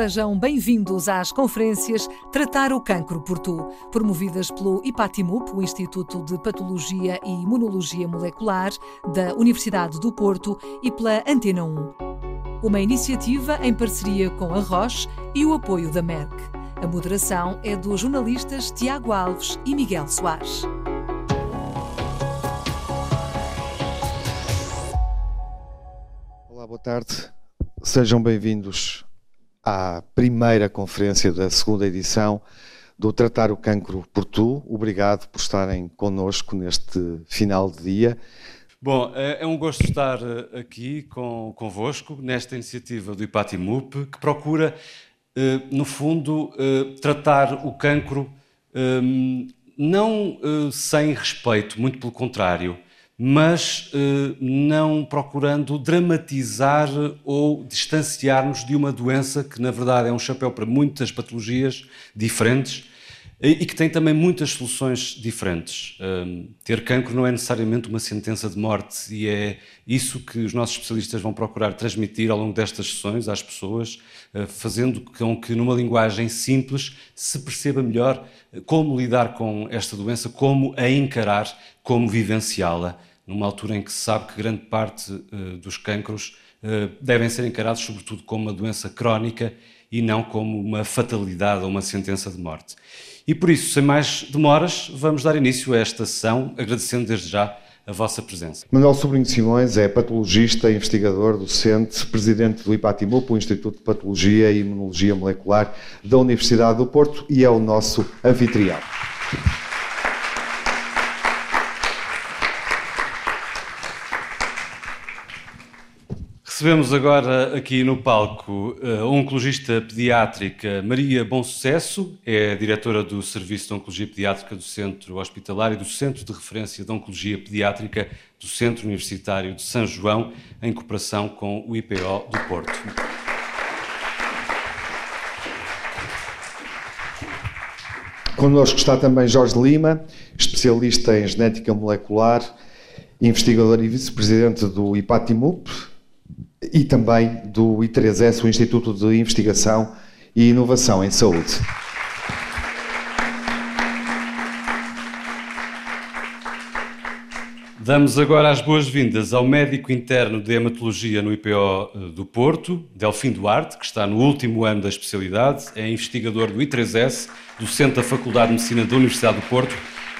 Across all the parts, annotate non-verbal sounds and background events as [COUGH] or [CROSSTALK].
sejam bem-vindos às conferências Tratar o Cancro por Tu, promovidas pelo IPATIMUP, o Instituto de Patologia e Imunologia Molecular da Universidade do Porto, e pela Antena 1. Uma iniciativa em parceria com a Roche e o apoio da Merck. A moderação é dos jornalistas Tiago Alves e Miguel Soares. Olá, boa tarde. Sejam bem-vindos à primeira conferência da segunda edição do Tratar o Cancro por Tu. Obrigado por estarem connosco neste final de dia. Bom, é, é um gosto estar eh, aqui com, convosco nesta iniciativa do IPATIMUP que procura, eh, no fundo, eh, tratar o cancro não sem respeito, muito pelo contrário, mas eh, não procurando dramatizar ou distanciar-nos de uma doença que, na verdade, é um chapéu para muitas patologias diferentes e que tem também muitas soluções diferentes. Um, ter cancro não é necessariamente uma sentença de morte e é isso que os nossos especialistas vão procurar transmitir ao longo destas sessões às pessoas, uh, fazendo com que, numa linguagem simples, se perceba melhor como lidar com esta doença, como a encarar, como vivenciá-la numa altura em que se sabe que grande parte uh, dos cancros uh, devem ser encarados sobretudo como uma doença crónica e não como uma fatalidade ou uma sentença de morte. E por isso, sem mais demoras, vamos dar início a esta sessão, agradecendo desde já a vossa presença. Manuel Sobrinho Simões é patologista, investigador, docente, presidente do IPATIMUP, o Instituto de Patologia e Imunologia Molecular da Universidade do Porto, e é o nosso anfitrião. Recebemos agora aqui no palco eh, a oncologista pediátrica Maria Bom Sucesso, é diretora do Serviço de Oncologia Pediátrica do Centro Hospitalar e do Centro de Referência de Oncologia Pediátrica do Centro Universitário de São João, em cooperação com o IPO do Porto. Connosco está também Jorge Lima, especialista em genética molecular, investigador e vice-presidente do IPATIMUP, e também do I3S, o Instituto de Investigação e Inovação em Saúde. Damos agora as boas-vindas ao médico interno de hematologia no IPO eh, do Porto, Delfim Duarte, que está no último ano da especialidade, é investigador do I3S, docente da Faculdade de Medicina da Universidade do Porto,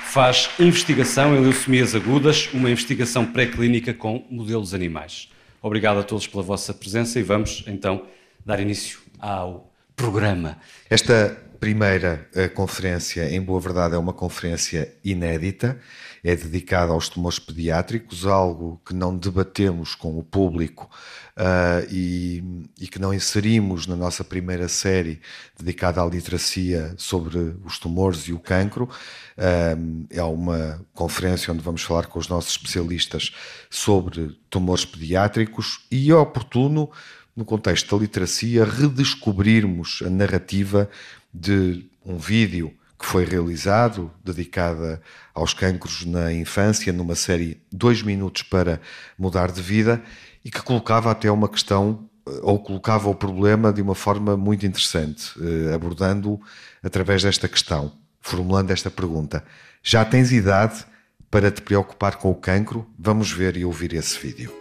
faz investigação em leucemias agudas, uma investigação pré-clínica com modelos animais. Obrigado a todos pela vossa presença e vamos então dar início ao programa. Esta primeira eh, conferência, em boa verdade, é uma conferência inédita, é dedicada aos tumores pediátricos, algo que não debatemos com o público uh, e, e, que não inserimos na nossa primeira série dedicada à literacia sobre os tumores e o cancro. Uh, é uma conferência onde vamos falar com os nossos especialistas sobre tumores pediátricos e é oportuno, no contexto da literacia, redescobrirmos a narrativa de um vídeo que foi realizado, dedicada aos cancros na infância, numa série Dois Minutos para Mudar de Vida, e que colocava até uma questão, eh, ou colocava o problema de uma forma muito interessante, eh, abordando através desta questão, formulando esta pergunta: Já tens idade para te preocupar com o cancro? Vamos ver e ouvir esse vídeo.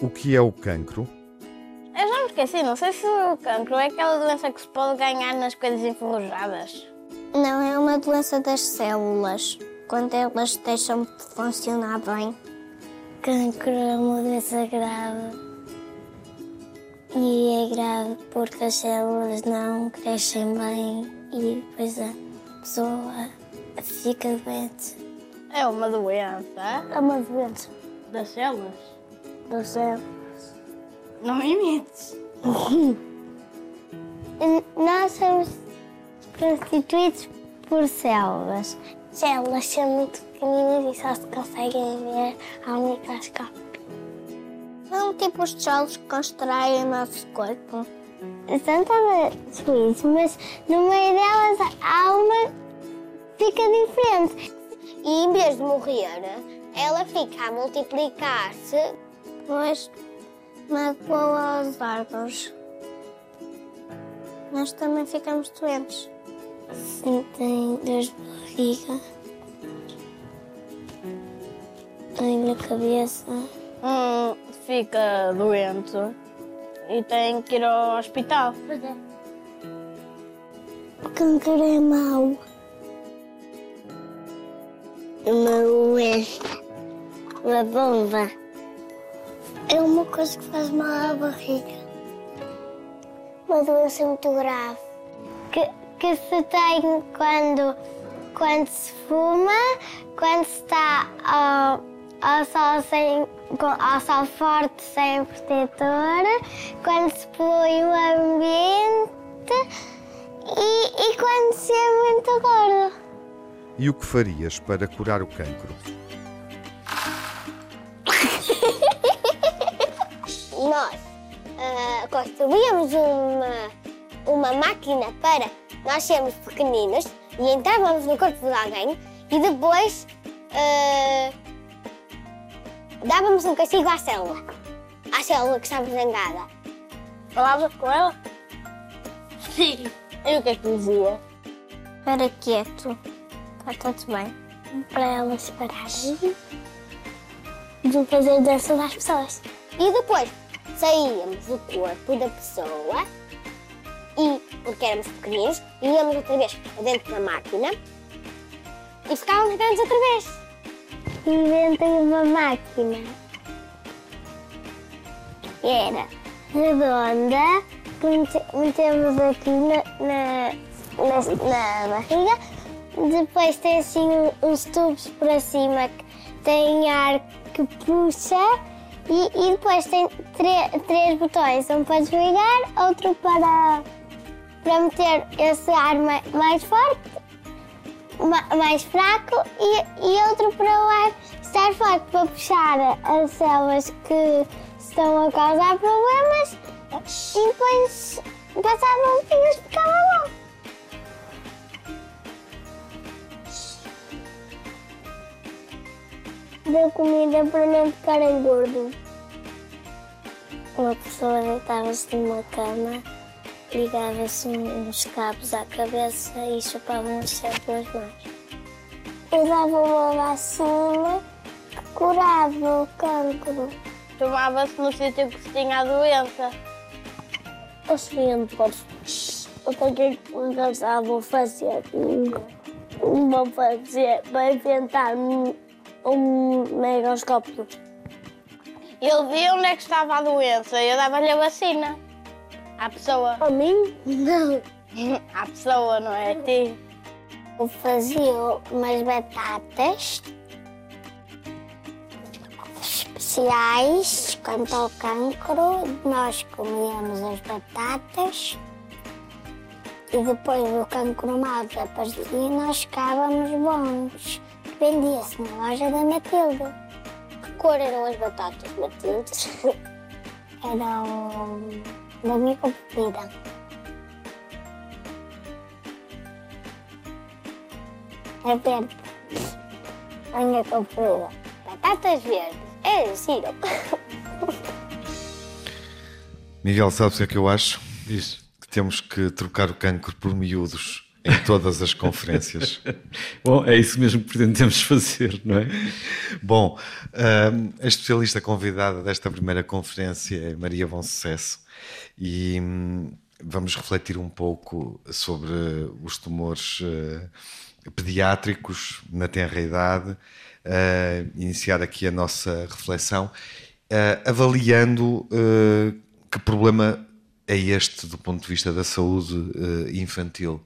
O que é o cancro? Eu já me esqueci, não sei se o cancro é aquela doença que se pode ganhar nas coisas enferrujadas. Não, é uma doença das células, quando elas deixam de funcionar bem. Cancro é uma doença grave. E é grave porque as células não crescem bem e depois a pessoa fica doente. É uma doença? É uma doença. Das células? Das células. Não imites. [LAUGHS] Nós somos constituídos por células. Células são muito e só se conseguem ver ao microscópio. São tipo os tijolos que constroem o nosso corpo. São todas suíças, mas no meio delas uma que fica diferente. E em vez de morrer, ela fica a multiplicar-se, mas magoa os órgãos. nós também ficamos doentes. Se tem dor de barriga, dor na cabeça, Hum, fica doente e tem que ir ao hospital. o câncer é mau. Uma doença, uma bomba. É uma coisa que faz mal à barriga. Uma doença muito grave. Que, que se tem quando, quando se fuma, quando se está ao, ao sol sem, ao sol forte sem protetor, quando se polui o ambiente e, e quando se é muito gordo. E o que farias para curar o cancro? [LAUGHS] Nós ah, construíamos uma, uma máquina para nós sermos pequeninos e entrávamos no corpo de alguém e depois ah, dávamos um castigo à célula. À célula que estava zangada. Falavas com ela? Sim. E o que é que dizia? Para quieto. Está tudo bem. Para elas pararem de fazer dança das pessoas. E depois saíamos do corpo da pessoa e, porque éramos pequeninos, íamos outra vez dentro da máquina e ficávamos grandes outra vez. Inventei uma máquina. Era redonda, metemos aqui na, na, na, na barriga. Depois tem assim uns tubos para cima que tem ar que puxa. E, e depois tem três botões, um para desligar, outro para, para meter esse ar mai- mais forte, mais fraco e, e outro para o ar estar forte, para puxar as células que estão a causar problemas e depois passava um fio e ficava bom. Da comida para não ficarem gordo. Uma pessoa deitava-se numa cama, ligava-se uns cabos à cabeça e chupavam as células mais. Eu dava uma vacina que curava o cancro. Tomava-se no sítio que se tinha a doença. O seguinte, pois, o que eles vão fazer? Vão fazer, vão inventar um, um megoscópio. Ele via onde é que estava a doença e eu dava-lhe a vacina. À pessoa. A mim? Não. À pessoa, não é a ti. Eu fazia umas batatas especiais quanto ao cancro. Nós comíamos as batatas e depois do cancro mal desaparecia e nós ficávamos bons. Vendia-se na loja da Matilde. Que cor eram as batatas, Matilde? [LAUGHS] eram da minha preferida. É verde. A minha preferida. Batatas verdes. É giro. [LAUGHS] Miguel, sabes o que é que eu acho? Diz. Que temos que trocar o cancro por miúdos em todas as conferências. [LAUGHS] Bom, é isso mesmo que pretendemos fazer, não é? Bom, hum, a especialista convidada desta primeira conferência é Maria Bom Sucesso e hum, vamos refletir um pouco sobre os tumores eh, pediátricos na tenra idade, eh, iniciar aqui a nossa reflexão, eh, avaliando que problema é este do ponto de vista da saúde infantil.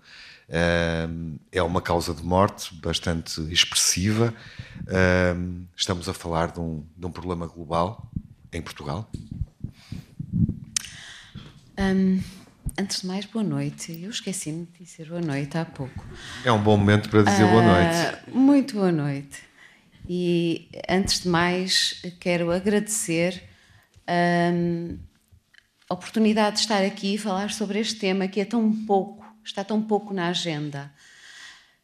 É uma causa de morte bastante expressiva. Estamos a falar de um, de um problema global em Portugal. Hum, antes de mais, boa noite. Eu esqueci-me de dizer boa noite há pouco. É um bom momento para dizer boa noite. Ah, muito boa noite. E antes de mais, quero agradecer hum, a oportunidade de estar aqui e falar sobre este tema que é tão pouco, está tão pouco na agenda.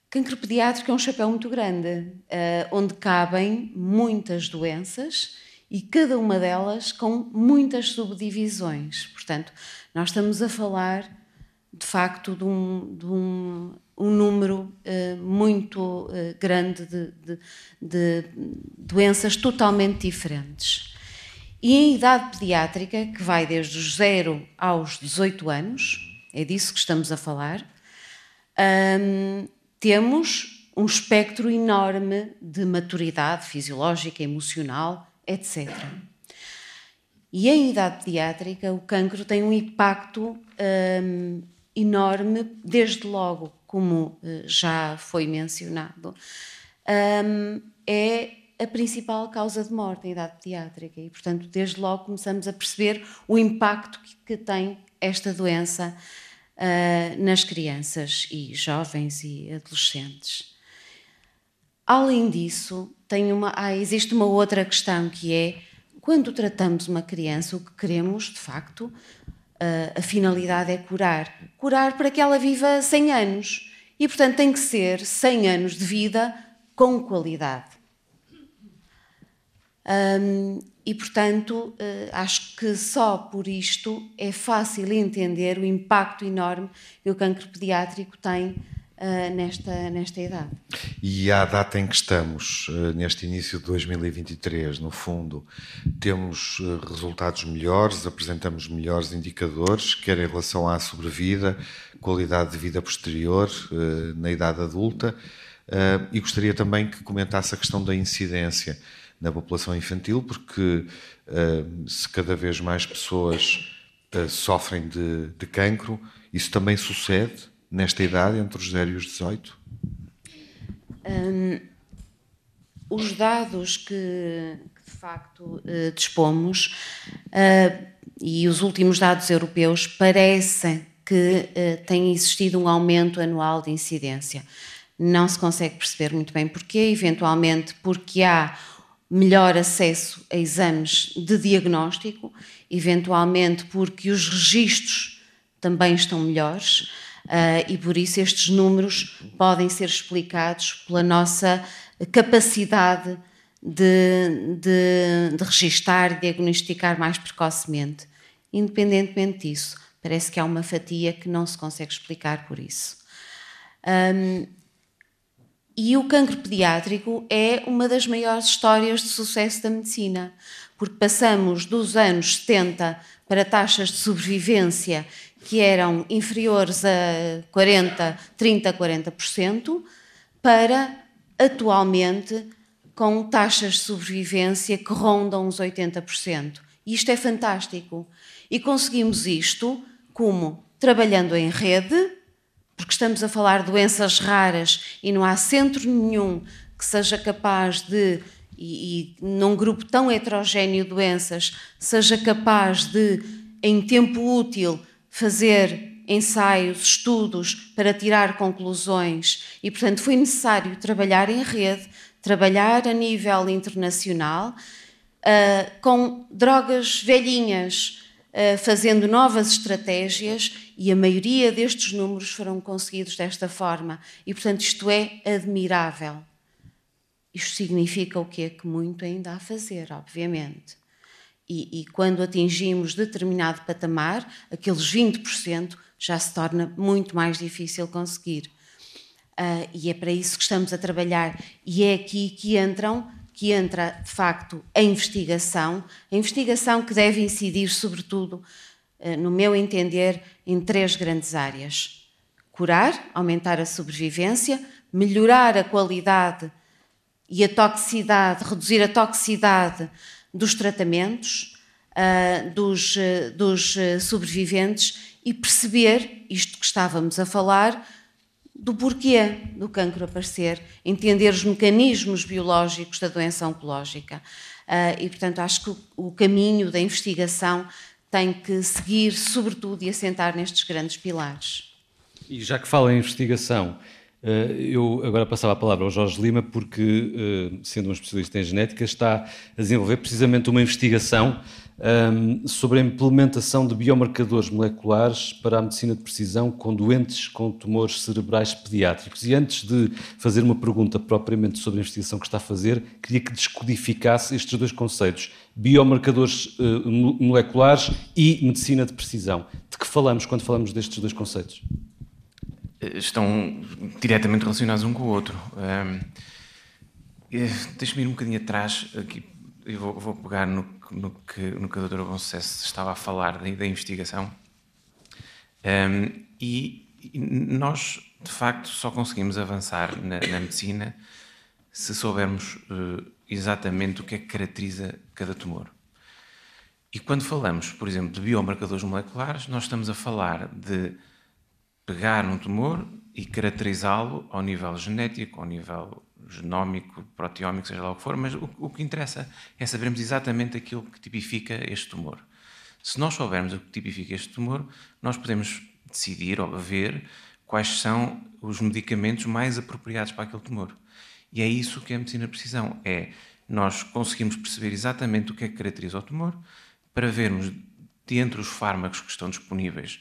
Cancro pediátrico é um chapéu muito grande, ah, onde cabem muitas doenças e cada uma delas com muitas subdivisões. Portanto, nós estamos a falar de facto, de um, de um, um número uh, muito uh, grande de, de, de, doenças totalmente diferentes. E em idade pediátrica, que vai desde os 0 aos 18 anos, é disso que estamos a falar, um, temos um espectro enorme de maturidade fisiológica, emocional, etc. E em idade pediátrica, o cancro tem um impacto um, enorme, desde logo, como uh, já foi mencionado, um, é a principal causa de morte em idade pediátrica. E, portanto, desde logo começamos a perceber o impacto que, que tem esta doença uh, nas crianças e jovens e adolescentes. Além disso, tem uma, ah, existe uma outra questão que é quando tratamos uma criança, o que queremos, de facto, uh, a finalidade é curar. Curar para que ela viva 100 anos. E, portanto, tem que ser 100 anos de vida com qualidade. E, portanto, uh, acho que só por isto é fácil entender o impacto enorme que o cancro pediátrico tem uh, nesta, nesta idade. E à data em que estamos, uh, neste início de 2023, no fundo, temos uh, resultados melhores, apresentamos melhores indicadores, quer em relação à sobrevida, qualidade de vida posterior na idade adulta, e gostaria também que comentasse a questão da incidência na população infantil, porque se cada vez mais pessoas sofrem de, de cancro, isso também sucede nesta idade, entre os 0 e os 18? Um, os dados que, que de facto uh, dispomos uh, e os últimos dados europeus parecem que uh, tem existido um aumento anual de incidência. Não se consegue perceber muito bem porquê, eventualmente porque há melhor acesso a exames de diagnóstico, eventualmente porque os registros também estão melhores. Uh, e por isso estes números podem ser explicados pela nossa capacidade de, de, de registar diagnosticar mais precocemente. Independentemente disso, parece que há uma fatia que não se consegue explicar por isso. Um, e o cancro pediátrico é uma das maiores histórias de sucesso da medicina, porque passamos dos anos 70 para taxas de sobrevivência que eram inferiores a 40, 30, 40%, para atualmente com taxas de sobrevivência que rondam os 80%. E isto é fantástico. E conseguimos isto como trabalhando em rede, porque estamos a falar de doenças raras e não há centro nenhum que seja capaz de, e, e num grupo tão heterogéneo de doenças, seja capaz de, em tempo útil, fazer ensaios, estudos para tirar conclusões e, portanto, foi necessário trabalhar em rede, trabalhar a nível internacional, uh, com drogas velhinhas, uh, fazendo novas estratégias e a maioria destes números foram conseguidos desta forma. E, portanto, isto é admirável. Isto significa o quê? Que muito ainda há a fazer, obviamente. E, e, quando atingimos determinado patamar, aqueles 20% já se torna muito mais difícil conseguir. Uh, e é para isso que estamos a trabalhar. E é aqui que entram, que entra de facto a investigação, a investigação que deve incidir sobretudo, uh, no meu entender, em três grandes áreas: curar, aumentar a sobrevivência, melhorar a qualidade e a toxicidade, reduzir a toxicidade dos tratamentos, uh, dos, uh, dos uh, sobreviventes e perceber isto que estávamos a falar do porquê do cancro aparecer, entender os mecanismos biológicos da doença oncológica. e, portanto, acho que o caminho da investigação tem que seguir, sobretudo, e assentar nestes grandes pilares. E já que fala em investigação, Eu agora passava a palavra ao Jorge Lima, porque, sendo um especialista em genética, está a desenvolver precisamente uma investigação um, sobre a implementação de biomarcadores moleculares para a medicina de precisão com doentes com tumores cerebrais pediátricos. E antes de fazer uma pergunta propriamente sobre a investigação que está a fazer, queria que descodificasse estes dois conceitos: biomarcadores uh, moleculares e medicina de precisão. De que falamos quando falamos destes dois conceitos? Estão diretamente relacionados um com o outro. Um, eh, Deixa-me ir um bocadinho atrás aqui eu vou, vou pegar no, no, que, no que a doutora Bom Sucesso estava a falar da, da investigação. Um, e, e, nós, de facto, só conseguimos avançar na, na medicina se soubermos uh, exatamente o que é que caracteriza cada tumor. E quando falamos, por exemplo, de biomarcadores moleculares, nós estamos a falar de pegar um tumor e caracterizá-lo ao nível genético, ao nível genómico, proteómico, seja lá o que for, mas o, o, que interessa é sabermos exatamente aquilo que tipifica este tumor. Se nós soubermos o que tipifica este tumor, nós podemos decidir ou ver quais são os medicamentos mais apropriados para aquele tumor. E é isso que é a medicina de precisão. É nós conseguimos perceber exatamente o que é que caracteriza o tumor para vermos, dentre os fármacos que estão disponíveis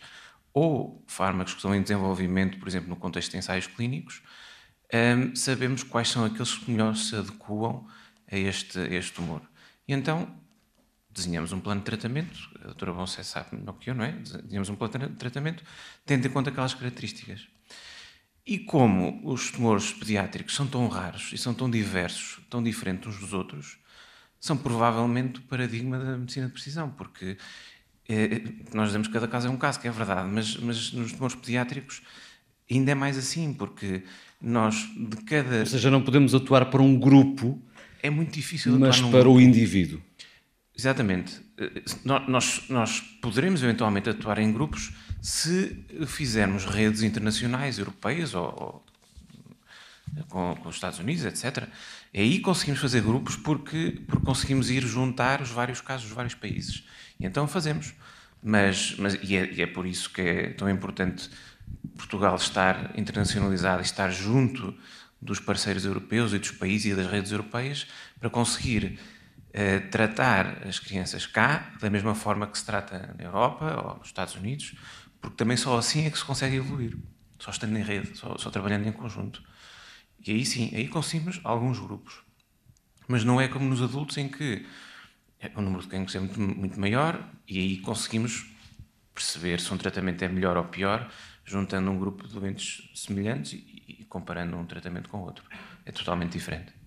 ou fármacos que estão em desenvolvimento, por exemplo, no contexto de ensaios clínicos, um, sabemos quais são aqueles que melhor se adequam a este, a este tumor. E então desenhamos um plano de tratamento, a doutora Bonsé sabe melhor que eu, não é? Desenhamos um plano de tratamento tendo em conta aquelas características. E como os tumores pediátricos são tão raros e são tão diversos, tão diferentes uns dos outros, são provavelmente o paradigma da medicina de precisão, porque nós dizemos que cada caso é um caso, que é verdade, mas, mas nos tumores pediátricos ainda é mais assim, porque nós de cada. Ou seja, não podemos atuar para um grupo. É muito difícil Mas para grupo. o indivíduo. Exatamente. Eh, nós, nós poderemos eventualmente atuar em grupos se fizermos redes internacionais, europeias ou, ou com, com, os Estados Unidos, etc. E aí conseguimos fazer grupos porque, porque conseguimos ir juntar os vários casos dos vários países. E então fazemos. Mas, mas e, é, e é por isso que é tão importante Portugal estar internacionalizado e estar junto dos parceiros europeus e dos países e das redes europeias para conseguir eh, tratar as crianças cá da mesma forma que se trata na Europa ou nos Estados Unidos, porque também só assim é que se consegue evoluir, só estando em rede, só, só trabalhando em conjunto. E aí sim, aí conseguimos alguns grupos. Mas não é como nos adultos em que o número de cancros é muito, muito maior e aí conseguimos perceber se um tratamento é melhor ou pior juntando um grupo de doentes semelhantes e, e comparando um tratamento com outro. É totalmente diferente.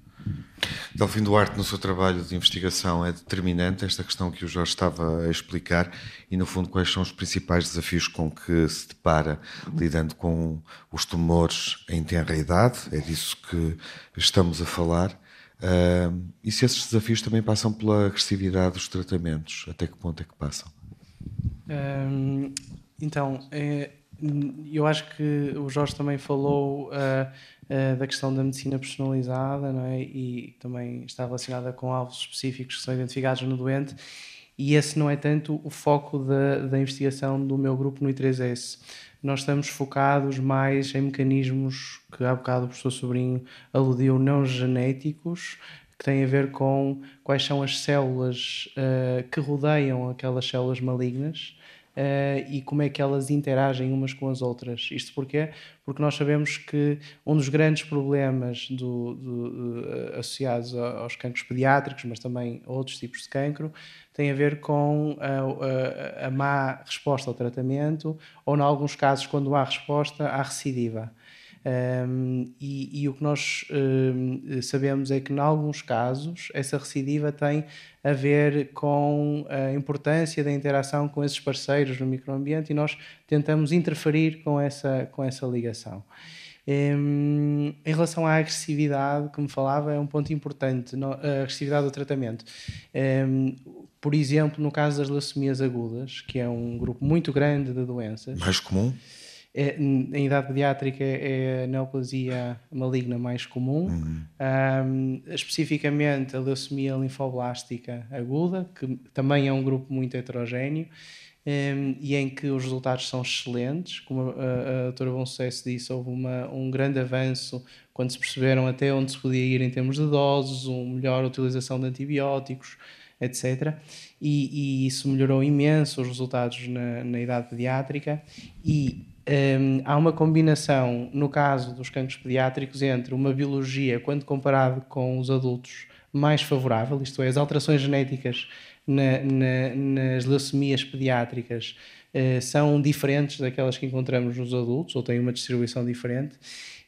Delfim Duarte, no seu trabalho de investigação, é determinante esta questão que o Jorge estava a explicar e, no fundo, quais são os principais desafios com que se depara lidando com os tumores em tenra idade, é disso que estamos a falar. Uh, e se esses desafios também passam pela agressividade dos tratamentos, até que ponto é que passam? Um, então, é, eu acho que o Jorge também falou uh, uh, da questão da medicina personalizada não é? e também está relacionada com alvos específicos que são identificados no doente e esse não é tanto o foco da, da investigação do meu grupo no I3S. Nós estamos focados mais em mecanismos que há bocado o professor Sobrinho aludiu, não genéticos, que têm a ver com quais são as células uh, que rodeiam aquelas células malignas Uh, e como é que elas interagem umas com as outras. Isto porquê? Porque nós sabemos que um dos grandes problemas do, do, do, associados aos cancros pediátricos, mas também a outros tipos de cancro, tem a ver com a, a, a má resposta ao tratamento ou, em alguns casos, quando há resposta, há recidiva. Um, e, e, o que nós um, sabemos é que, em alguns casos, essa recidiva tem a ver com a importância da interação com esses parceiros no microambiente e nós tentamos interferir com essa, com essa ligação. Um, em relação à agressividade, como falava, é um ponto importante, a agressividade do tratamento. Um, por exemplo, no caso das leucemias agudas, que é um grupo muito grande de doenças. Mais comum? É, em idade pediátrica é a neoplasia maligna mais comum, uhum. um, especificamente a leucemia linfoblástica aguda, que também é um grupo muito heterogéneo, um, e em que os resultados são excelentes. Como a, a, doutora Bom Sucesso disse, houve uma, um grande avanço quando se perceberam até onde se podia ir em termos de doses, uma melhor utilização de antibióticos, etc. E, e isso melhorou imenso os resultados na, na idade pediátrica e um, há uma combinação, no caso dos cancros pediátricos, entre uma biologia, quando comparado com os adultos, mais favorável, isto é, as alterações genéticas na, na, nas leucemias pediátricas uh, são diferentes daquelas que encontramos nos adultos, ou têm uma distribuição diferente,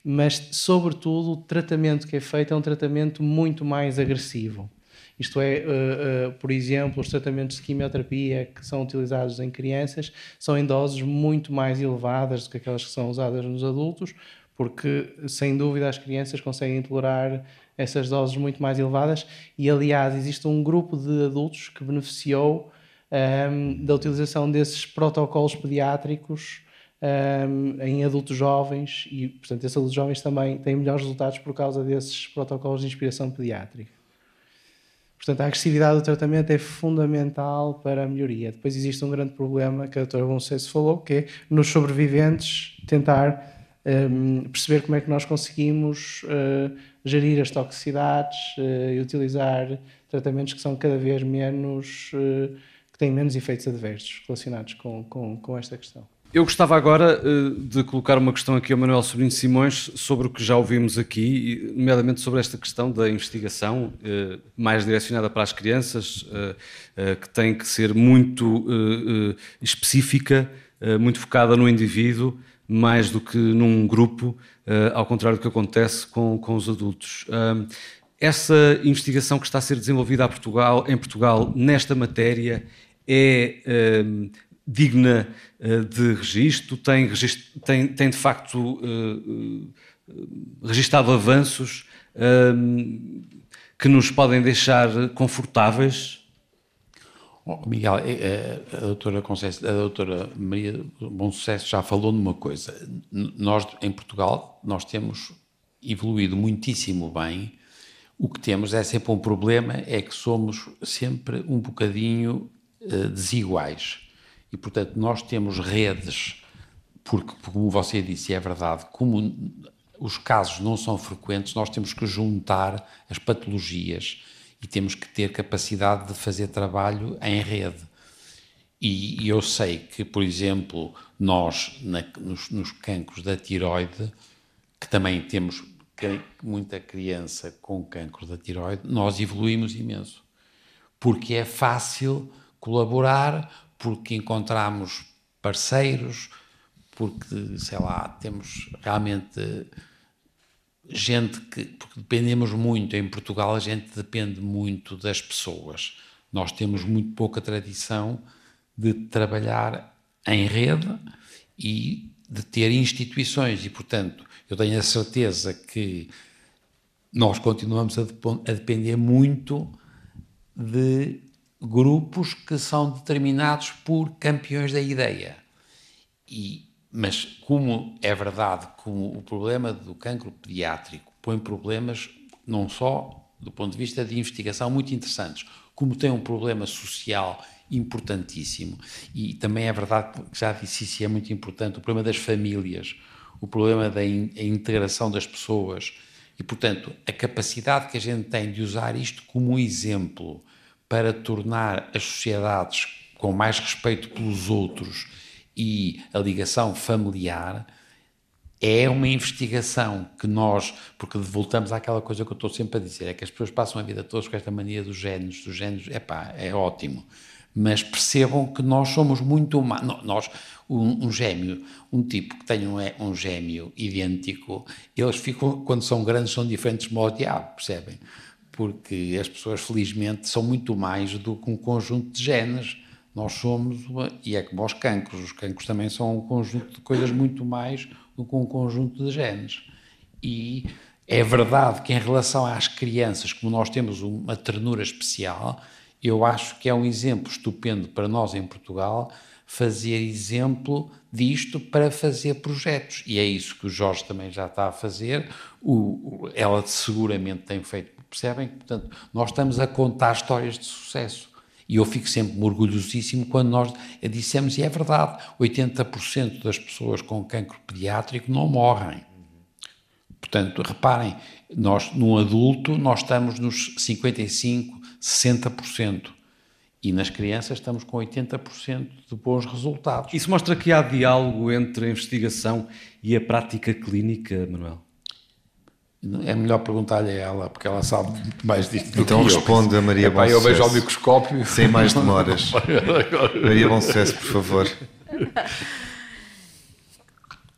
mas, sobretudo, o tratamento que é feito é um tratamento muito mais agressivo. Isto é, uh, uh, por exemplo, os tratamentos de quimioterapia que são utilizados em crianças são em doses muito mais elevadas do que aquelas que são usadas nos adultos, porque, sem dúvida, as crianças conseguem tolerar essas doses muito mais elevadas e, aliás, existe um grupo de adultos que beneficiou um, ehm, da utilização desses protocolos pediátricos um, ehm, em adultos jovens e, portanto, esses adultos jovens também têm melhores resultados por causa desses protocolos de inspiração pediátrica. Portanto, a agressividade do tratamento é fundamental para a melhoria. Depois existe um grande problema que a doutora Gonçalves falou, que é nos sobreviventes tentar um, perceber como é que nós conseguimos uh, gerir as toxicidades uh, e utilizar tratamentos que são cada vez menos, uh, que têm menos efeitos adversos relacionados com, com, com esta questão. Eu gostava agora uh, de colocar uma questão aqui ao Manuel Sobrinho Simões sobre o que já ouvimos aqui, nomeadamente sobre esta questão da investigação uh, mais direcionada para as crianças, uh, que tem que ser muito específica, muito focada no indivíduo, mais do que num grupo, ao contrário do que acontece com, com os adultos. essa investigação que está a ser desenvolvida Portugal, em Portugal nesta matéria é digna uh, de registro, tem, tem, tem de facto uh, registado avanços que nos podem deixar confortáveis? Oh, Miguel, a, doutora Conceição, a doutora Maria Bom Sucesso já falou numa coisa. Nós, em Portugal, nós temos evoluído muitíssimo bem. O que temos é sempre um problema, é que somos sempre um bocadinho desiguais. E, portanto, nós temos redes, porque, como você disse, é verdade, como os casos não são frequentes, nós temos que juntar as patologias e temos que ter capacidade de fazer trabalho em rede. E, e eu sei que, por exemplo, nós, na, nos, nos cancros da tiroide, que também temos muita criança com cancro da tiroide, nós evoluímos imenso. Porque é fácil colaborar, porque encontramos parceiros, porque, sei lá, temos realmente gente que. Porque dependemos muito, em Portugal a gente depende muito das pessoas. Nós temos muito pouca tradição de trabalhar em rede e de ter instituições, e portanto, eu tenho a certeza que nós continuamos a, depender muito de grupos que são determinados por campeões da ideia. E, mas como é verdade, como o problema do cancro pediátrico põe problemas não só do ponto de vista de investigação muito interessantes, como tem um problema social importantíssimo. E também é verdade que já disse isso é muito importante, o problema das famílias, o problema da in integração das pessoas e, portanto, a capacidade que a gente tem de usar isto como um exemplo para tornar as sociedades com mais respeito pelos outros e a ligação familiar é uma investigação que nós, porque voltamos àquela coisa que eu estou sempre a dizer, é que as pessoas passam a vida toda com esta mania dos géneros, dos géneros, epá, é ótimo, mas percebam que nós somos muito humanos, nós, um, um, gêmeo, um tipo que tem um, um gêmeo idêntico, eles ficam, quando são grandes, são diferentes modos de diabo, percebem? Porque as pessoas, felizmente, são muito mais do que um conjunto de genes. Nós somos, uma, e é como os cancros, os cancros também são um conjunto de coisas muito mais do que um conjunto de genes. E é verdade que, em relação às crianças, como nós temos uma ternura especial, eu acho que é um exemplo estupendo para nós em Portugal fazer exemplo disto para fazer projetos. E é isso que o Jorge também já está a fazer. O, ela seguramente tem feito percebem? Portanto, nós estamos a contar histórias de sucesso E eu fico sempre orgulhosíssimo quando nós dissemos, e é verdade, 80% das pessoas com cancro pediátrico não morrem. Portanto, reparem, nós, num adulto, nós estamos nos 55, 60%. E nas crianças estamos com 80% de bons resultados. Isso mostra que há diálogo entre a investigação e a prática clínica, Manuel? É melhor perguntar-lhe a ela, porque ela sabe muito mais disto. Então responde a Maria Bom Eu vejo ao microscópio. Sem mais demoras. [LAUGHS] Maria Bom Sucesso, por favor.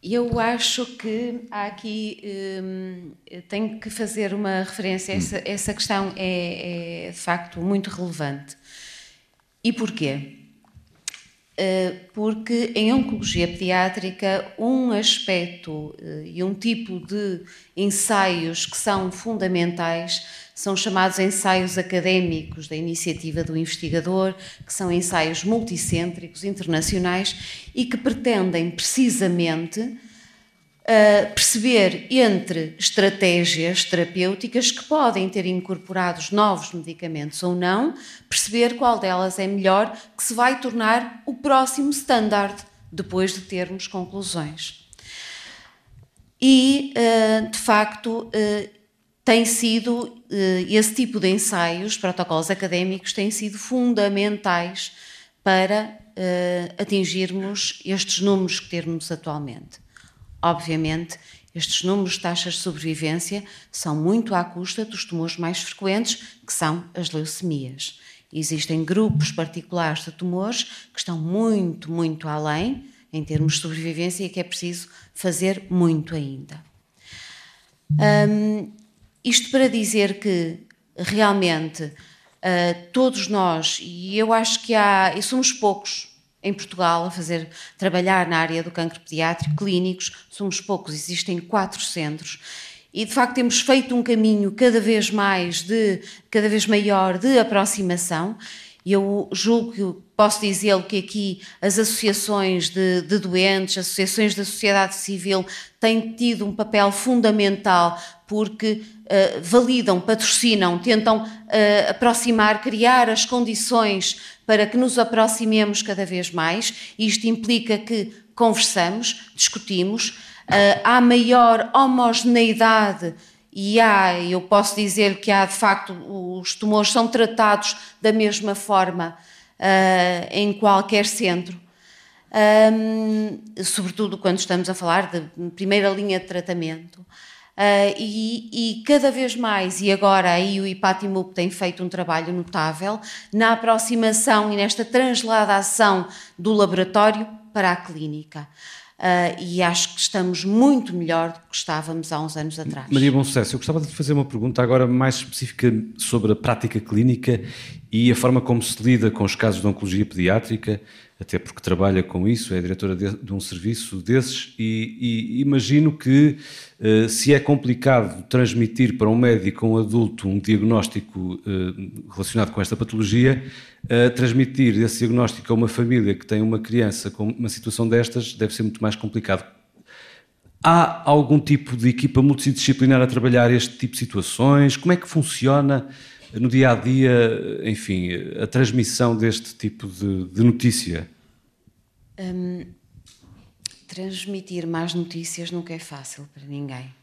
Eu acho que há aqui. Hum, tenho que fazer uma referência. Essa, essa questão é, é de facto muito relevante. E porquê? Eh, porque em oncologia pediátrica, um aspecto eh, e um tipo de ensaios que são fundamentais são chamados ensaios académicos da iniciativa do investigador, que são ensaios multicêntricos internacionais e que pretendem precisamente perceber entre estratégias terapêuticas que podem ter incorporados novos medicamentos ou não, perceber qual delas é melhor, que se vai tornar o próximo standard depois de termos conclusões. E, uh, de facto, uh, tem sido, esse tipo de ensaios, protocolos académicos, têm sido fundamentais para atingirmos estes números que temos atualmente. Obviamente, estes números de taxas de sobrevivência são muito à custa dos tumores mais frequentes, que são as leucemias. Existem grupos particulares de tumores que estão muito, muito além em termos de sobrevivência e que é preciso fazer muito ainda. Um, isto para dizer que realmente uh, todos nós, e eu acho que há, e somos poucos, em Portugal a fazer trabalhar na área do cancro pediátrico, clínicos, somos poucos, existem quatro centros. E de facto temos feito um caminho cada vez mais de cada vez maior de aproximação. Eu julgo que posso dizer que aqui as associações de, de doentes, associações da sociedade civil têm tido um papel fundamental porque uh, validam, patrocinam, tentam uh, aproximar, criar as condições para que nos aproximemos cada vez mais. Isto implica que conversamos, discutimos, uh, há maior homogeneidade e há, eu posso dizer que há de facto, os tumores são tratados da mesma forma em qualquer centro. Um, sobretudo quando estamos a falar de primeira linha de tratamento. Uh, e, e, cada vez mais, e agora aí o IPATIMUP tem feito um trabalho notável na aproximação e nesta transladação do laboratório para a clínica. Uh, e acho que estamos muito melhor do que estávamos há uns anos atrás. Maria Bom Sucesso, eu gostava de fazer uma pergunta agora mais específica sobre a prática clínica e a forma como se lida com os casos de oncologia pediátrica até porque trabalha com isso, é diretora de, de um serviço desses, e, e imagino que uh, se é complicado transmitir para um médico, um adulto, um diagnóstico uh, relacionado com esta patologia, transmitir esse diagnóstico a uma família que tem uma criança com uma situação destas deve ser muito mais complicado. Há algum tipo de equipa multidisciplinar a trabalhar este tipo de situações? Como é que funciona? no dia a dia, enfim, a transmissão deste tipo de, de notícia? Um, transmitir más notícias nunca é fácil para ninguém.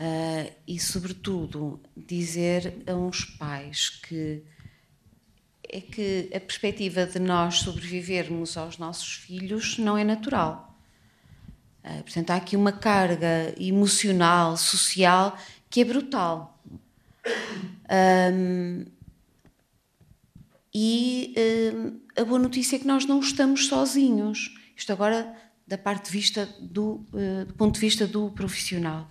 Uh, e, sobretudo, dizer a uns pais que é que a perspectiva de nós sobrevivermos aos nossos filhos não é natural. Uh, portanto, há aqui uma carga emocional, social, que é brutal. Um, e um, a boa notícia é que nós não estamos sozinhos. Isto agora da parte de vista do, uh, do ponto de vista do profissional.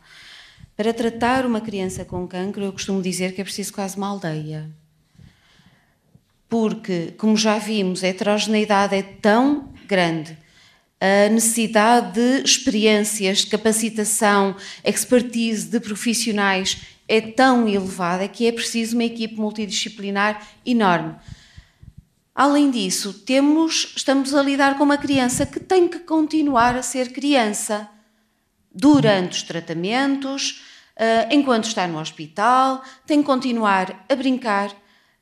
Para tratar uma criança com cancro, eu costumo dizer que é preciso quase uma aldeia. Porque, como já vimos, a heterogeneidade é tão grande, a necessidade de experiências, de capacitação, expertise de profissionais é tão elevada que é preciso uma equipe multidisciplinar enorme. Além disso, temos, estamos a lidar com uma criança que tem que continuar a ser criança durante os tratamentos, uh, enquanto está no hospital, tem que continuar a brincar,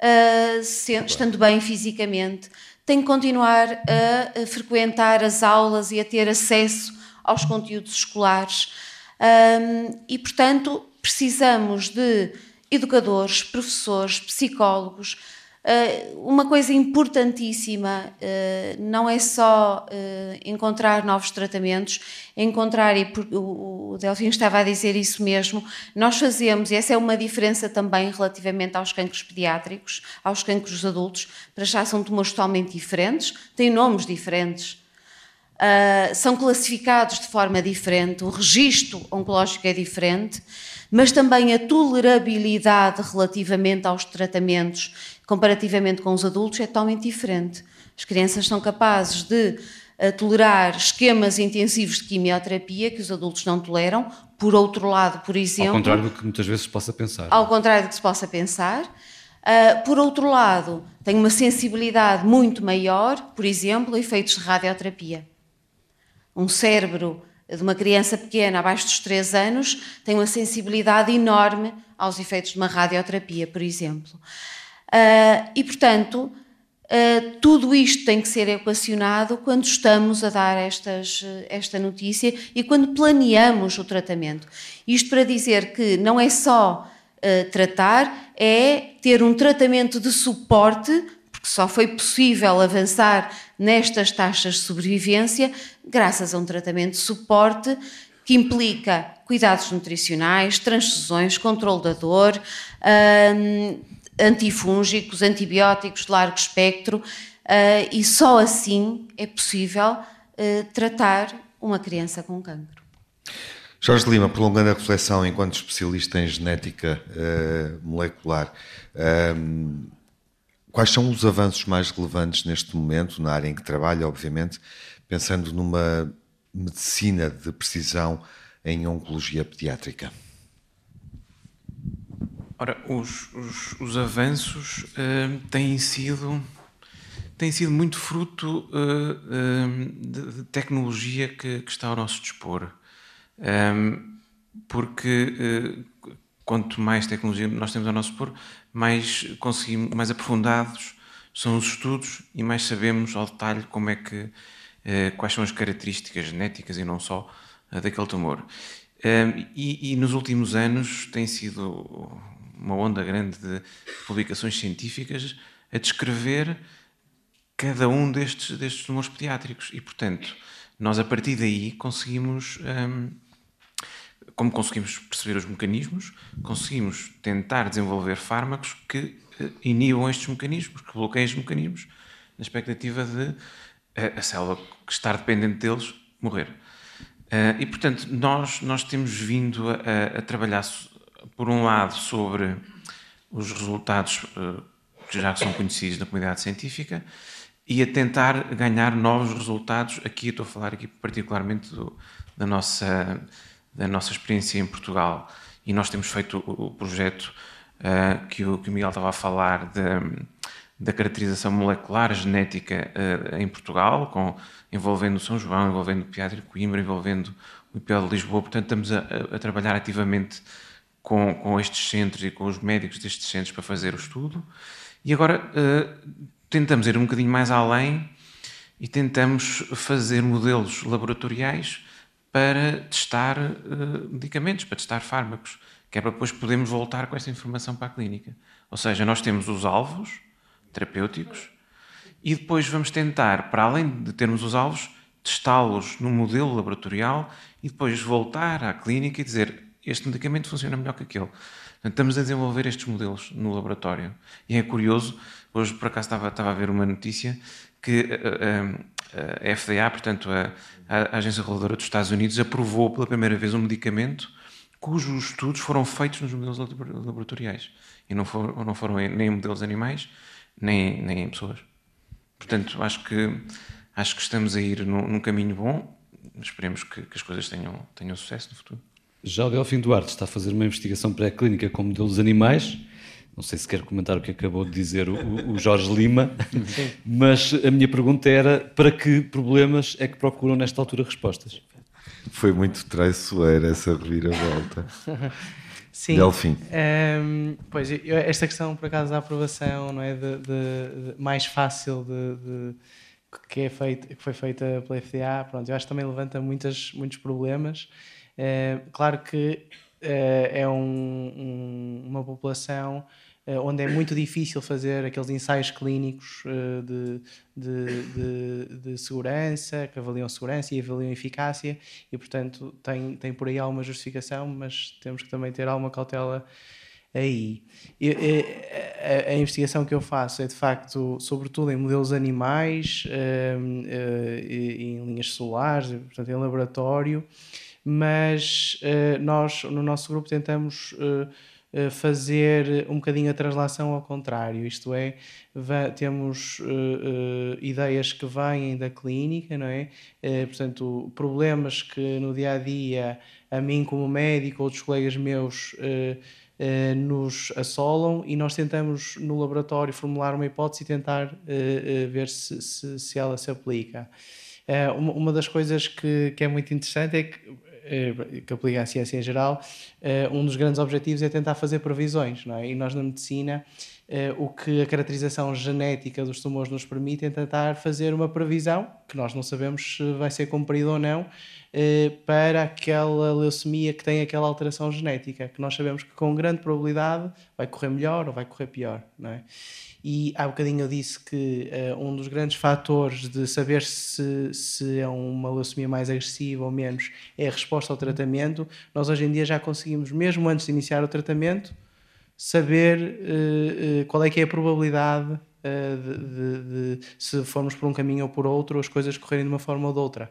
uh, estando bem fisicamente, tem que continuar a, a, frequentar as aulas e a ter acesso aos conteúdos escolares. Um, e, portanto, precisamos de educadores, professores, psicólogos, uma coisa importantíssima uh, não é só uh, encontrar novos tratamentos, encontrar, e o, Delfim estava a dizer isso mesmo, nós fazemos, e essa é uma diferença também relativamente aos cancros pediátricos, aos cancros adultos, para já são tumores totalmente diferentes, têm nomes diferentes. são classificados de forma diferente, o registro oncológico é diferente, mas também a tolerabilidade relativamente aos tratamentos comparativamente com os adultos, é totalmente diferente. As crianças são capazes de uh, tolerar esquemas intensivos de quimioterapia que os adultos não toleram. Por outro lado, por exemplo. Ao contrário do que muitas vezes se possa pensar. Ao contrário do que se possa pensar. Uh, por outro lado, tem uma sensibilidade muito maior, por exemplo, a efeitos de radioterapia. Um cérebro de uma criança pequena, abaixo dos 3 anos, tem uma sensibilidade enorme aos efeitos de uma radioterapia, por exemplo. Uh, e, portanto, uh, tudo isto tem que ser equacionado quando estamos a dar estas, esta notícia e quando planeamos o tratamento. Isto para dizer que não é só uh, tratar, é ter um tratamento de suporte, porque só foi possível avançar nestas taxas de sobrevivência graças a um tratamento de suporte que implica cuidados nutricionais, transfusões, controle da dor, antifúngicos, antibióticos de largo espectro, uh, e só assim é possível uh, tratar uma criança com cancro. Jorge Lima, prolongando a reflexão enquanto especialista em genética uh, molecular, um, quais são os avanços mais relevantes neste momento, na área em que trabalha, obviamente, pensando numa medicina de precisão em oncologia pediátrica? Ora, os, os, os avanços uh, têm sido têm sido muito fruto uh, de, de, tecnologia que, que, está ao nosso dispor. Um, porque quanto mais tecnologia nós temos ao nosso dispor, mais conseguimos, mais aprofundados são os estudos e mais sabemos ao detalhe como é que quais são as características genéticas e não só daquele tumor. Um, e, e, nos últimos anos tem sido uma onda grande de publicações científicas a descrever cada um destes, destes tumores pediátricos. E, portanto, nós a partir daí conseguimos, hum, como conseguimos perceber os mecanismos, conseguimos tentar desenvolver fármacos que uh, inibam estes mecanismos, que bloqueiam estes mecanismos, na expectativa de a, a célula que estar dependente deles morrer. Uh, e, portanto, nós, nós temos vindo a, a trabalhar por um lado, sobre os resultados eh, que já são conhecidos na comunidade científica e a tentar ganhar novos resultados. Aqui estou a falar aqui particularmente do, da, nossa, da nossa experiência em Portugal. E nós temos feito o, projeto uh, que, o, que o Miguel estava a falar de, da caracterização molecular genética uh, em Portugal, com, envolvendo São João, envolvendo o Pediátrico Coimbra, envolvendo o IPL de Lisboa. Portanto, estamos a, a trabalhar ativamente com, com estes centros e com os médicos destes centros para fazer o estudo. E agora uh, tentamos ir um bocadinho mais além e tentamos fazer modelos laboratoriais para testar uh, medicamentos, para testar fármacos, que é para depois podermos voltar com essa informação para a clínica. Ou seja, nós temos os alvos terapêuticos e depois vamos tentar, para além de termos os alvos, testá-los no modelo laboratorial e depois voltar à clínica e dizer este medicamento funciona melhor que aquele. Portanto, estamos a desenvolver estes modelos no laboratório. E é curioso, hoje por acaso estava, estava a ver uma notícia que a, a, a FDA, portanto a, a, Agência Reguladora dos Estados Unidos, aprovou pela primeira vez um medicamento cujos estudos foram feitos nos modelos laboratoriais. E não foram, não foram nem em modelos animais, nem, nem em pessoas. Portanto, acho que, acho que estamos a ir num, num caminho bom. Esperemos que, que as coisas tenham, tenham sucesso no futuro. Já o Delfim Duarte está a fazer uma investigação pré-clínica com modelos animais. Não sei se quer comentar o que acabou de dizer o, o Jorge Lima, mas a minha pergunta era para que problemas é que procuram nesta altura respostas? Foi muito traiçoeira essa reviravolta. Sim. Delfim. Um, ehm, pois, esta questão, por acaso, da aprovação, não é? De, de, de mais fácil de, que, é feito, que foi feita pela FDA, pronto, eu acho que também levanta muitas, muitos problemas. Uh, claro que uh, é um, um, uma população uh, onde é muito difícil fazer aqueles ensaios clínicos de, de, de, de, segurança, que avaliam segurança e avaliam eficácia, e portanto tem, tem por aí alguma justificação, mas temos que também ter alguma cautela aí. Eu, a, a, investigação que eu faço é de facto, sobretudo em modelos animais, em linhas solares, portanto em laboratório, mas uh, nós no nosso grupo tentamos uh, fazer um bocadinho a translação ao contrário, isto é, temos ideias que vêm da clínica, não é? portanto, problemas que no dia a dia a mim como médico, outros colegas meus nos assolam e nós tentamos no laboratório formular uma hipótese e tentar ver se, se, se, ela se aplica. Uma, das coisas que, que, é muito interessante é que, que aplica à ciência em geral, um dos grandes objetivos é tentar fazer previsões, não é? E nós na medicina o que a caracterização genética dos tumores nos permite é tentar fazer uma previsão, que nós não sabemos se vai ser cumprida ou não, eh, para aquela leucemia que tem aquela alteração genética, que nós sabemos que com grande probabilidade vai correr melhor ou vai correr pior, não é? E há bocadinho eu disse que uh, um dos grandes fatores de saber se, se é uma leucemia mais agressiva ou menos é a resposta ao tratamento. Nós hoje em dia já conseguimos, mesmo antes de iniciar o tratamento, saber uh, uh, qual é que é a probabilidade de, de, de, se formos por um caminho ou por outro, as coisas correrem de uma forma ou de outra.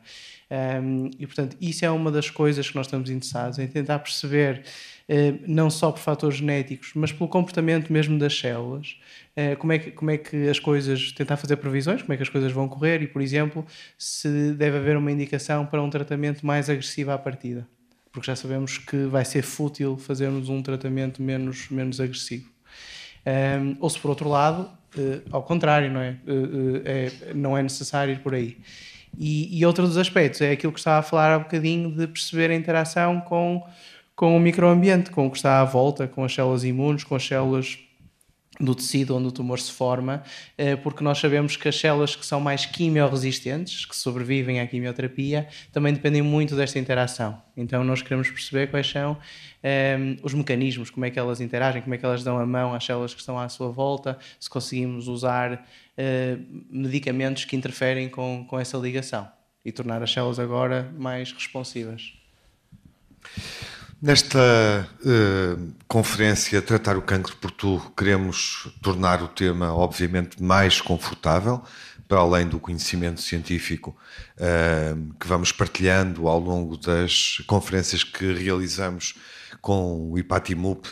Um, e, portanto, isso é uma das coisas que nós estamos interessados em tentar perceber, uh, não só por fatores genéticos, mas pelo comportamento mesmo das células, uh, como, é que, como é que as coisas, tentar fazer previsões, como é que as coisas vão correr e, por exemplo, se deve haver uma indicação para um tratamento mais agressivo à partida. Porque já sabemos que vai ser fútil fazermos um tratamento menos, menos agressivo. Um, ou se por outro lado, uh, ao contrário, não é? é? Não é necessário ir por aí. E, e outro dos aspectos é aquilo que estava a falar há bocadinho de perceber a interação com, com o microambiente, com o que está à volta, com as células imunes, com as células do tecido onde o tumor se forma, eh, porque nós sabemos que as células que são mais quimioresistentes, que sobrevivem à quimioterapia, também dependem muito desta interação. Então nós queremos perceber quais são um, eh, os mecanismos, como é que elas interagem, como é que elas dão a mão às células que estão à sua volta, se conseguimos usar uh, medicamentos que interferem com, com essa ligação e tornar as células agora mais responsivas. Nesta uh, conferência Tratar o Cancro por Tu, queremos tornar o tema, obviamente, mais confortável, para além do conhecimento científico uh, que vamos partilhando ao longo das conferências que realizamos com o IPATIMUP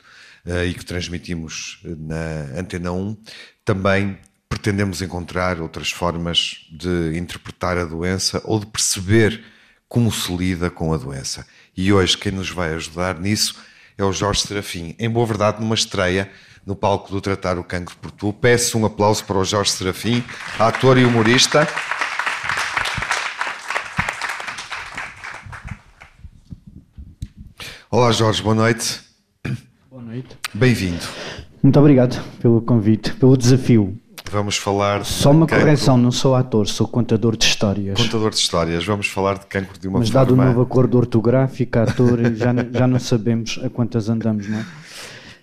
uh, e que transmitimos na Antena 1. Também pretendemos encontrar outras formas de interpretar a doença ou de perceber como se lida com a doença. E hoje quem nos vai ajudar nisso é o Jorge Serafim. Em boa verdade, numa estreia no palco do Tratar o Cancro por Tu. Peço um aplauso para o Jorge Serafim, ator e humorista. Olá Jorge, boa noite. Boa noite. Bem-vindo. Muito obrigado pelo convite, pelo desafio. Vamos falar. Só uma cancro. correção, não sou ator, sou contador de histórias. Contador de histórias, vamos falar de cancro de uma Mas forma. Mas dado o novo acordo ortográfico, ator, já, já não sabemos a quantas andamos, não é?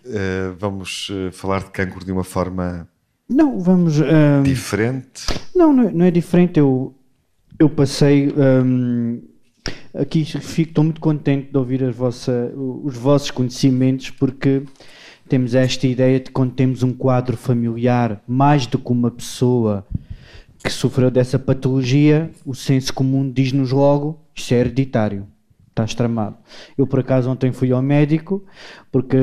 Uh, vamos uh, falar de cancro de uma forma. Não, vamos. Uh, diferente? Não, não é, não é, diferente. Eu, eu passei. Um, aqui fico, estou muito contente de ouvir vossa, os vossos conhecimentos, porque temos esta ideia de quando temos um quadro familiar, mais do que uma pessoa que sofreu dessa patologia, o senso comum diz-nos logo, isto é hereditário, está estramado. Eu, por acaso, ontem fui ao médico, porque,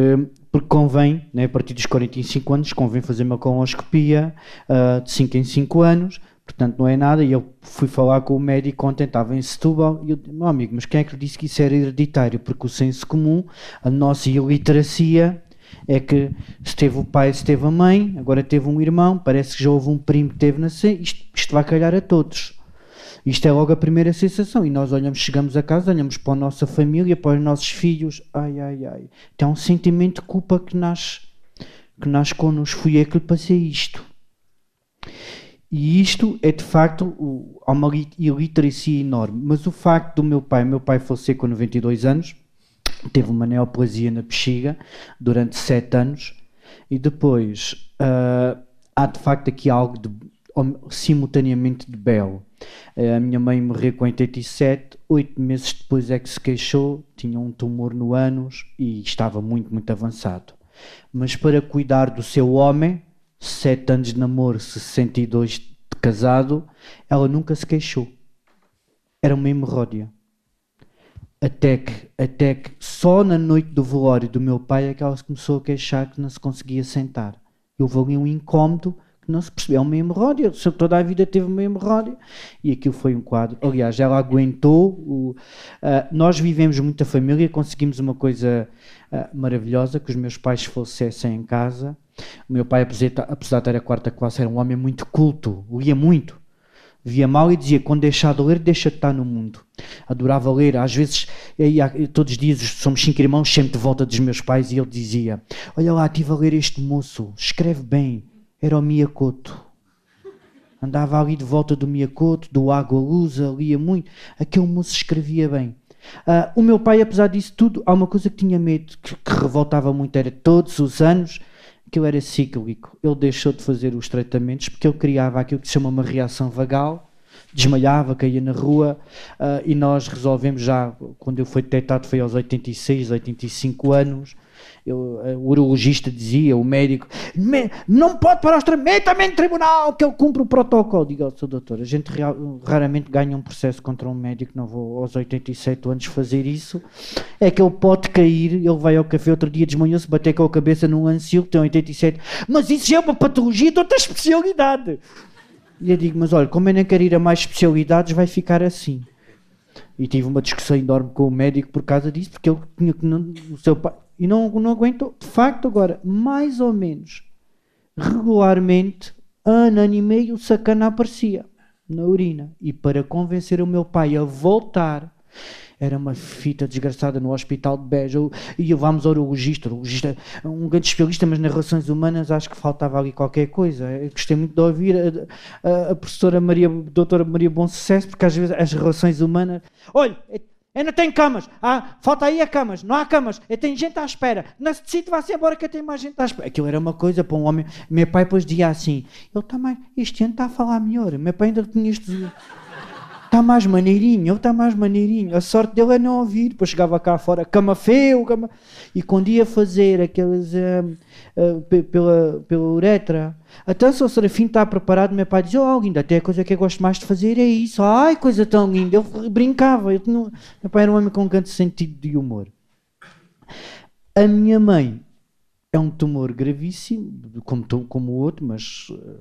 porque convém, né, a partir dos 45 anos, convém fazer uma colonoscopia uh, de 5 em 5 anos, portanto não é nada, e eu fui falar com o médico ontem, estava em Setúbal, e eu disse, meu amigo, mas quem é que lhe disse que isso era hereditário? Porque o senso comum, a nossa iliteracia, é que se teve o pai, se teve a mãe, agora teve um irmão, parece que já houve um primo que teve nascer, isto, isto vai calhar a todos. Isto é logo a primeira sensação. E nós olhamos, chegamos a casa, olhamos para a nossa família, para os nossos filhos. Ai, ai, ai. Tem um sentimento de culpa que nasce, que nasce connosco. Fui eu que lhe passei isto. E isto é de facto há uma iliteracia enorme. Mas o facto do meu pai, meu pai faleceu com 92 anos, teve uma neoplasia na bexiga durante 7 anos, e depois uh, há de facto aqui algo de, simultaneamente de belo. Uh, a minha mãe morreu com 87, oito meses depois é que se queixou, tinha um tumor no ânus e estava muito, muito avançado. Mas para cuidar do seu homem, sete anos de namoro, 62 de casado, ela nunca se queixou. Era uma hemorródia. Até que, até que só na noite do velório do meu pai é que ela começou a queixar que não se conseguia sentar. Houve ali um incómodo que não se percebeu. É uma hemorródia. Toda a vida teve uma hemorródia. E aquilo foi um quadro. Aliás, ela aguentou. O, uh, nós vivemos muita família, conseguimos uma coisa uh, maravilhosa, que os meus pais falecessem em casa o meu pai, apesar de ter a quarta classe, era um homem muito culto, lia muito. Via mal e dizia: quando deixar de ler, deixa de estar no mundo. Adorava ler. Às vezes, todos os dias, somos cinco irmãos, sempre de volta dos meus pais, e ele dizia: Olha lá, estive a ler este moço, escreve bem. Era o Miyakoto. Andava ali de volta do Miyakoto, do Água Lusa, lia muito. Aquele moço escrevia bem. Uh, o meu pai, apesar disso tudo, há uma coisa que tinha medo, que, que revoltava muito, era todos os anos aquilo era cíclico. Ele deixou de fazer os tratamentos porque ele criava aquilo que se chama uma reação vagal, desmaiava, caía na rua uh, e nós resolvemos já, quando eu fui detectado foi aos 86, 85 anos, eh, o urologista dizia, o médico, não pode parar o tratamento, tribunal, que ele cumpre o protocolo. Digo, oh, sou doutor, a gente raramente ganha um processo contra um médico, não vou aos 87 anos fazer isso. É que ele pode cair, ele vai ao café outro dia, desmanhou-se, bater com a cabeça num ancil tem 87, mas isso é uma patologia de outra especialidade. E eu digo, mas olha, como eu nem quero ir a mais especialidades, vai ficar assim. E tive uma discussão enorme com o médico por causa disso, porque ele tinha que. O seu pai, e não, não aguentou. De facto, agora, mais ou menos regularmente, ano, ano e meio, o sacana aparecia na urina. E para convencer o meu pai a voltar, era uma fita desgraçada no hospital de Beja. E vamos ao urologista, urologista, um grande especialista, mas nas relações humanas acho que faltava ali qualquer coisa. Eu gostei muito de ouvir a, a, a professora Maria, a doutora Maria Bom Sucesso, porque às vezes as relações humanas. Olha, não tenho camas. Ah, falta aí a camas. Não há camas. Eu tenho gente à espera. Necessito vá-se embora que eu tenho mais gente à espera. Aquilo era uma coisa para um homem. Meu pai depois dizia assim: Ele mais. Este ano está a falar melhor. Meu pai ainda tinha isto. Está mais maneirinho, ele está mais maneirinho. A sorte dele é não ouvir. Depois chegava cá fora, cama feio, cama... E quando ia fazer aqueles. Uh, uh, pela, pela uretra. Então, se o Serafim está preparado, meu pai dizia: Oh, linda, até a coisa que eu gosto mais de fazer é isso. Ai, coisa tão linda. Eu brincava. Eu. Meu pai era um homem com um grande sentido de humor. A minha mãe é um tumor gravíssimo, como, como o outro, mas uh,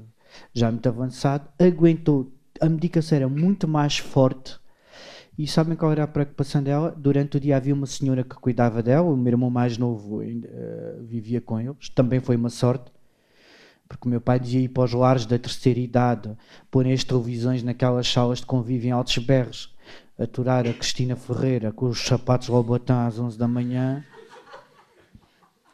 já muito avançado. Aguentou a medicação era muito mais forte. E sabem qual era a preocupação dela? Durante o dia havia uma senhora que cuidava dela, o meu irmão mais novo uh, vivia com eles, também foi uma sorte, porque o meu pai dizia ir para os lares da terceira idade, pôr as televisões naquelas salas de convívio em altos berros, aturar a Cristina Ferreira com os sapatos Lobotan às 11 da manhã.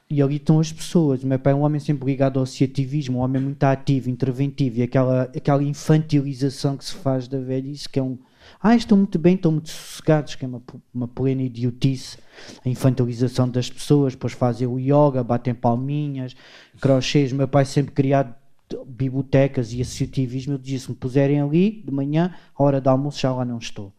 E ali estão as pessoas. O meu pai é um homem sempre ligado ao associativismo, um homem muito ativo, interventivo, e aquela, aquela infantilização que se faz da velhice, que é um. Ah, estão muito bem, estão muito sossegados, que é uma, uma plena idiotice. A infantilização das pessoas, depois fazem o yoga, batem palminhas, crochês. O meu pai sempre criado bibliotecas e associativismo. Eu dizia: se me puserem ali de manhã, a hora do almoço, já lá não estou.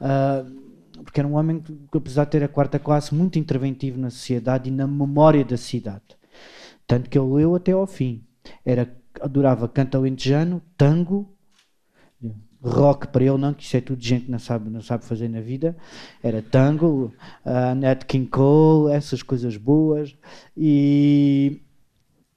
Uh, porque era um homem que, apesar de ter a quarta classe, muito interventivo na sociedade e na memória da cidade. Tanto que ele leu até ao fim. Era, adorava canto alentejano, tango, rock para ele não, que isso é tudo gente que não sabe, não sabe fazer na vida. Era tango, uh, Nat King Cole, essas coisas boas. E,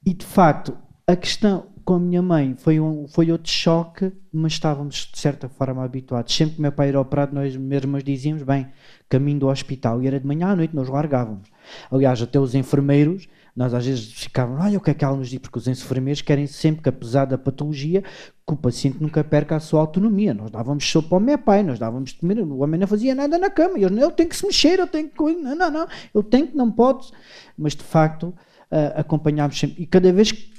e de facto, a questão, com a minha mãe foi, um, foi outro choque, mas estávamos de certa forma habituados. Sempre que meu pai era operado, nós mesmos dizíamos, bem, caminho do hospital, e era de manhã à noite, nós largávamos. Aliás, até os enfermeiros, Nós às vezes ficávamos, olha o que é que ela nos diz, porque os enfermeiros querem sempre que, apesar da patologia, que o paciente nunca perca a sua autonomia. Nós dávamos sopa ao meu pai, nós dávamos de comer, o homem não fazia nada na cama. Eu, ele tem que se mexer, eu tenho que. Não, não, não, eu tenho que, não pode. Mas de facto, uh, acompanhámos sempre. E cada vez que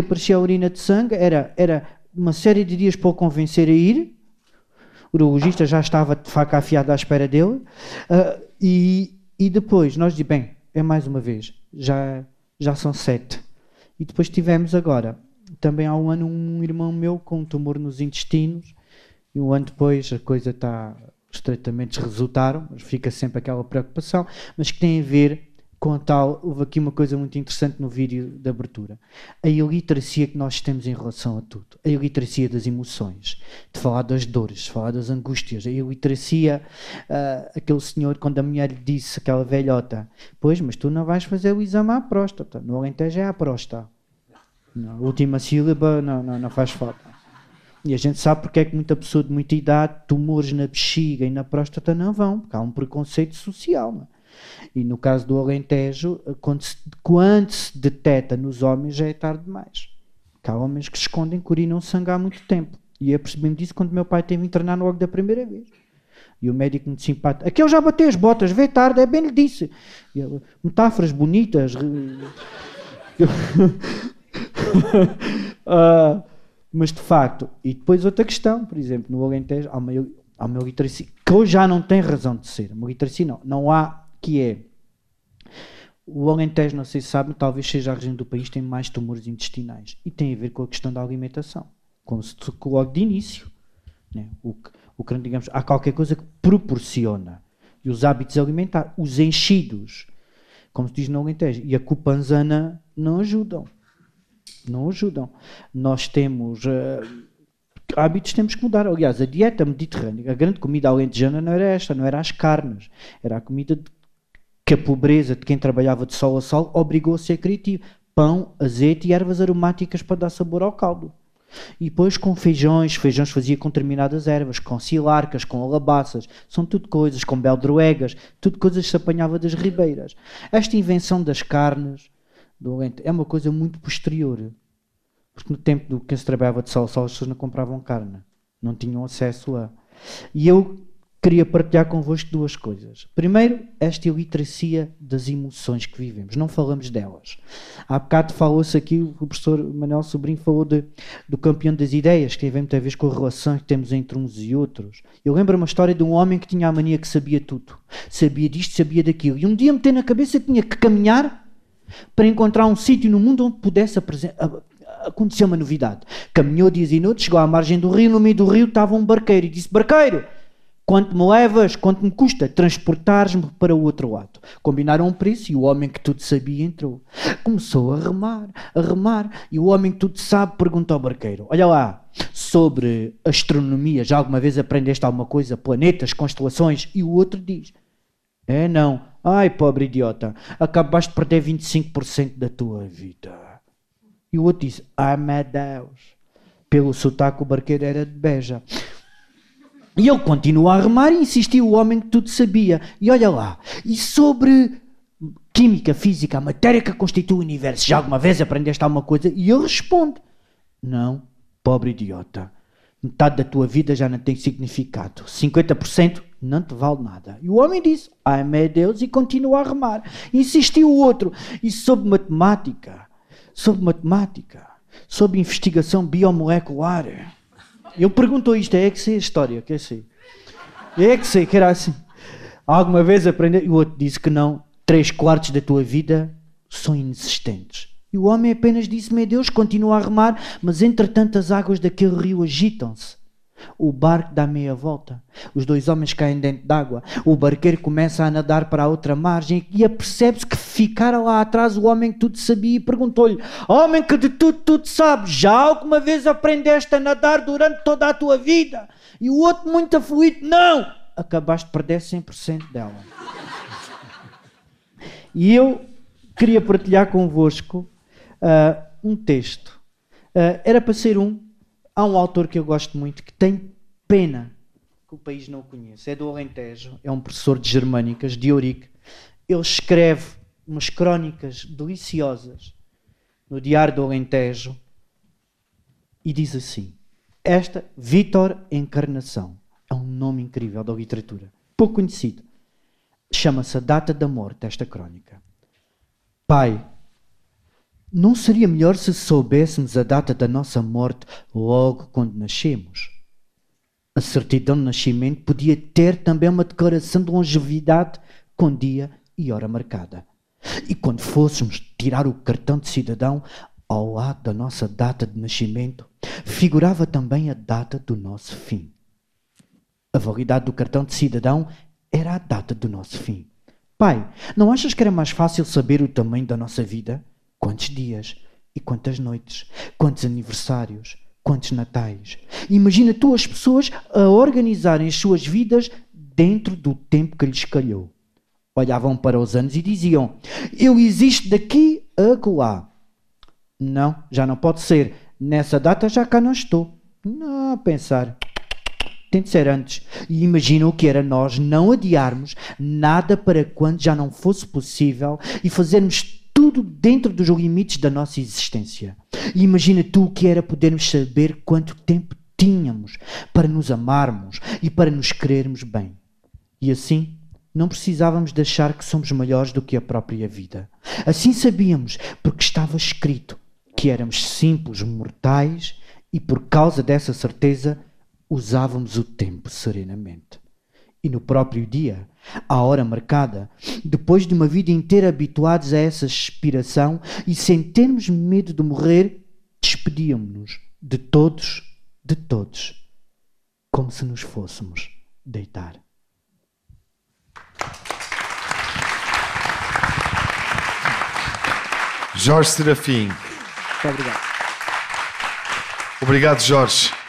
aparecia a urina de sangue, era, era uma série de dias para o convencer a ir. O urologista já estava de faca afiada à espera dele. Uh, e, e depois nós dizemos, bem, é mais uma vez, já, já são sete. E depois tivemos agora, também há um ano, um irmão meu com um tumor nos intestinos, e um ano depois a coisa está, os tratamentos resultaram, mas fica sempre aquela preocupação, mas que tem a ver com tal, houve aqui uma coisa muito interessante no vídeo de abertura. A iliteracia que nós temos em relação a tudo. A iliteracia das emoções, de falar das dores, de falar das angústias. A iliteracia, uh, aquele senhor, quando a mulher lhe disse, aquela velhota, pois, mas tu não vais fazer o exame à próstata. No Alentejo é à próstata. Na última sílaba não, não, não faz falta. E a gente sabe porque é que muita pessoa de muita idade, tumores na bexiga e na próstata não vão, porque há um preconceito social. Não? É? E no caso do Alentejo, quando se, quando se detecta nos homens, já é tarde demais. Porque há homens que se escondem que urinam sangue há muito tempo. E eu percebi-me disso quando meu pai teve internar logo da primeira vez. E o médico muito simpático, aquele já bateu as botas, vê tarde, é bem lhe disse. Eu, metáforas bonitas. uh, [LAUGHS] [LAUGHS] mas de facto, e depois outra questão, por exemplo, no Alentejo, há uma, há uma literacia que hoje já não tem razão de ser. Uma literacia não, não há que é o Alentejo, não sei se sabe, talvez seja a região do país que tem mais tumores intestinais e tem a ver com a questão da alimentação, como se tocou logo de início. Né? O, o que, digamos, há qualquer coisa que proporciona. E os hábitos alimentares, os enchidos, como se diz no Alentejo, e a cupanzana não ajudam. Não ajudam. Nós temos. Uh, hábitos temos que mudar. Aliás, a dieta mediterrânea, a grande comida alentejana não era esta, não era as carnes, era a comida de que a pobreza de quem trabalhava de sol a sol obrigou a ser criativo. Pão, azeite e ervas aromáticas para dar sabor ao caldo. E depois com feijões, feijões fazia com determinadas ervas, com silarcas, com alabaças, são tudo coisas, com beldroegas, tudo coisas que se apanhava das ribeiras. Esta invenção das carnes do é uma coisa muito posterior. Porque no tempo do que se trabalhava de sol a sol, as pessoas não compravam carne, não tinham acesso a. E eu queria partilhar convosco duas coisas. Primeiro, esta iliteracia das emoções que vivemos. Não falamos delas. Há bocado falou-se aqui, o professor Manuel Sobrinho falou de, do campeão das ideias, que tem a ver com a relação que temos entre uns e outros. Eu lembro uma história de um homem que tinha a mania que sabia tudo. Sabia disto, sabia daquilo. E um dia meteu na cabeça que tinha que caminhar para encontrar um sítio no mundo onde pudesse acontecer uma novidade. Caminhou dias e noites, chegou à margem do rio, no meio do rio estava um barqueiro e disse: Barqueiro, Quanto me levas, quanto me custa transportares-me para o outro lado? Combinaram um preço e o homem que tudo sabia entrou. Começou a remar, a remar, e o homem que tudo sabe pergunta ao barqueiro: Olha lá, sobre astronomia, já alguma vez aprendeste alguma coisa? Planetas, constelações? E o outro diz: É não. Ai, pobre idiota, acabaste de perder 25% da tua vida. E o outro diz: Ai, meu Deus. Pelo sotaque, o barqueiro era de Beja. E ele continua a remar e insistiu o homem que tudo sabia. E olha lá, e sobre química, física, a matéria que constitui o universo, já alguma vez aprendeste alguma coisa? E ele responde: Não, pobre idiota. Metade da tua vida já não tem significado. 50% não te vale nada. E o homem disse: Ai meu Deus, e continua a remar. Insistiu o outro: E sobre matemática? Sobre matemática? Sobre investigação biomolecular? Ele perguntou isto, é que sei a história, que. É que sei que era assim. Alguma vez aprendeu? E o outro disse que não. Três quartos da tua vida são inexistentes. E o homem apenas disse: Meu Deus, continua a remar, mas entretanto as águas daquele rio agitam-se. O barco dá meia volta. Os dois homens caem dentro d'água. O barqueiro começa a nadar para a outra margem e apercebe-se que ficara lá atrás o homem que tudo sabia e perguntou-lhe: Homem que de tudo, tudo sabe, já alguma vez aprendeste a nadar durante toda a tua vida? E o outro, muito afluído: Não! Acabaste de perder 100% dela. [LAUGHS] e eu queria partilhar convosco uh, um texto. Uh, era para ser um Há um autor que eu gosto muito que tem pena que o país não o conheça. É do Alentejo, é um professor de germânicas, de Eurique. Ele escreve umas crónicas deliciosas no Diário do Alentejo e diz assim: Esta, Vítor Encarnação, é um nome incrível da literatura, pouco conhecido. Chama-se A Data da Morte, esta crónica. Pai, não seria melhor se soubéssemos a data da nossa morte logo quando nascemos? A certidão de nascimento podia ter também uma declaração de longevidade com dia e hora marcada. E quando fôssemos tirar o cartão de cidadão, ao lado da nossa data de nascimento, figurava também a data do nosso fim. A validade do cartão de cidadão era a data do nosso fim. Pai, não achas que era mais fácil saber o tamanho da nossa vida? Quantos dias e quantas noites, quantos aniversários, quantos natais. Imagina tu as pessoas a organizarem as suas vidas dentro do tempo que lhes calhou olhavam para os anos e diziam: Eu existo daqui a lá. Não, já não pode ser. Nessa data já cá não estou. Não, pensar. Tem de ser antes. E imaginam o que era nós não adiarmos nada para quando já não fosse possível e fazermos tudo dentro dos limites da nossa existência. Imagina tu o que era podermos saber quanto tempo tínhamos para nos amarmos e para nos querermos bem. E assim não precisávamos de achar que somos melhores do que a própria vida. Assim sabíamos, porque estava escrito que éramos simples mortais e por causa dessa certeza usávamos o tempo serenamente. E no próprio dia, à hora marcada, depois de uma vida inteira habituados a essa expiração e sem termos medo de morrer, despedíamos-nos de todos, de todos, como se nos fôssemos deitar. Jorge Serafim. Muito obrigado. Obrigado, Jorge.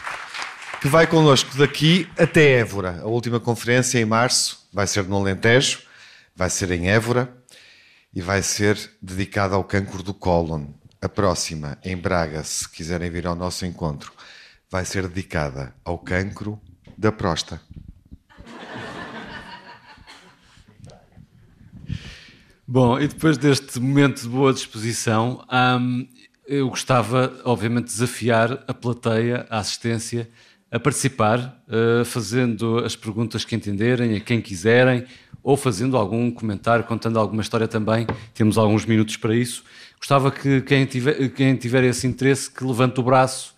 Que vai connosco daqui até Évora. A última conferência em março vai ser no Alentejo, vai ser em Évora e vai ser dedicada ao cancro do cólon. A próxima, em Braga, se quiserem vir ao nosso encontro, vai ser dedicada ao cancro da próstata. Bom, e depois deste momento de boa disposição, hum, eu gostava, obviamente, de desafiar a plateia, a assistência, a participar, uh, fazendo as perguntas que entenderem, a quem quiserem, ou fazendo algum comentário, contando alguma história também. Temos alguns minutos para isso. Gostava que quem tiver, quem tiver esse interesse, que levante o braço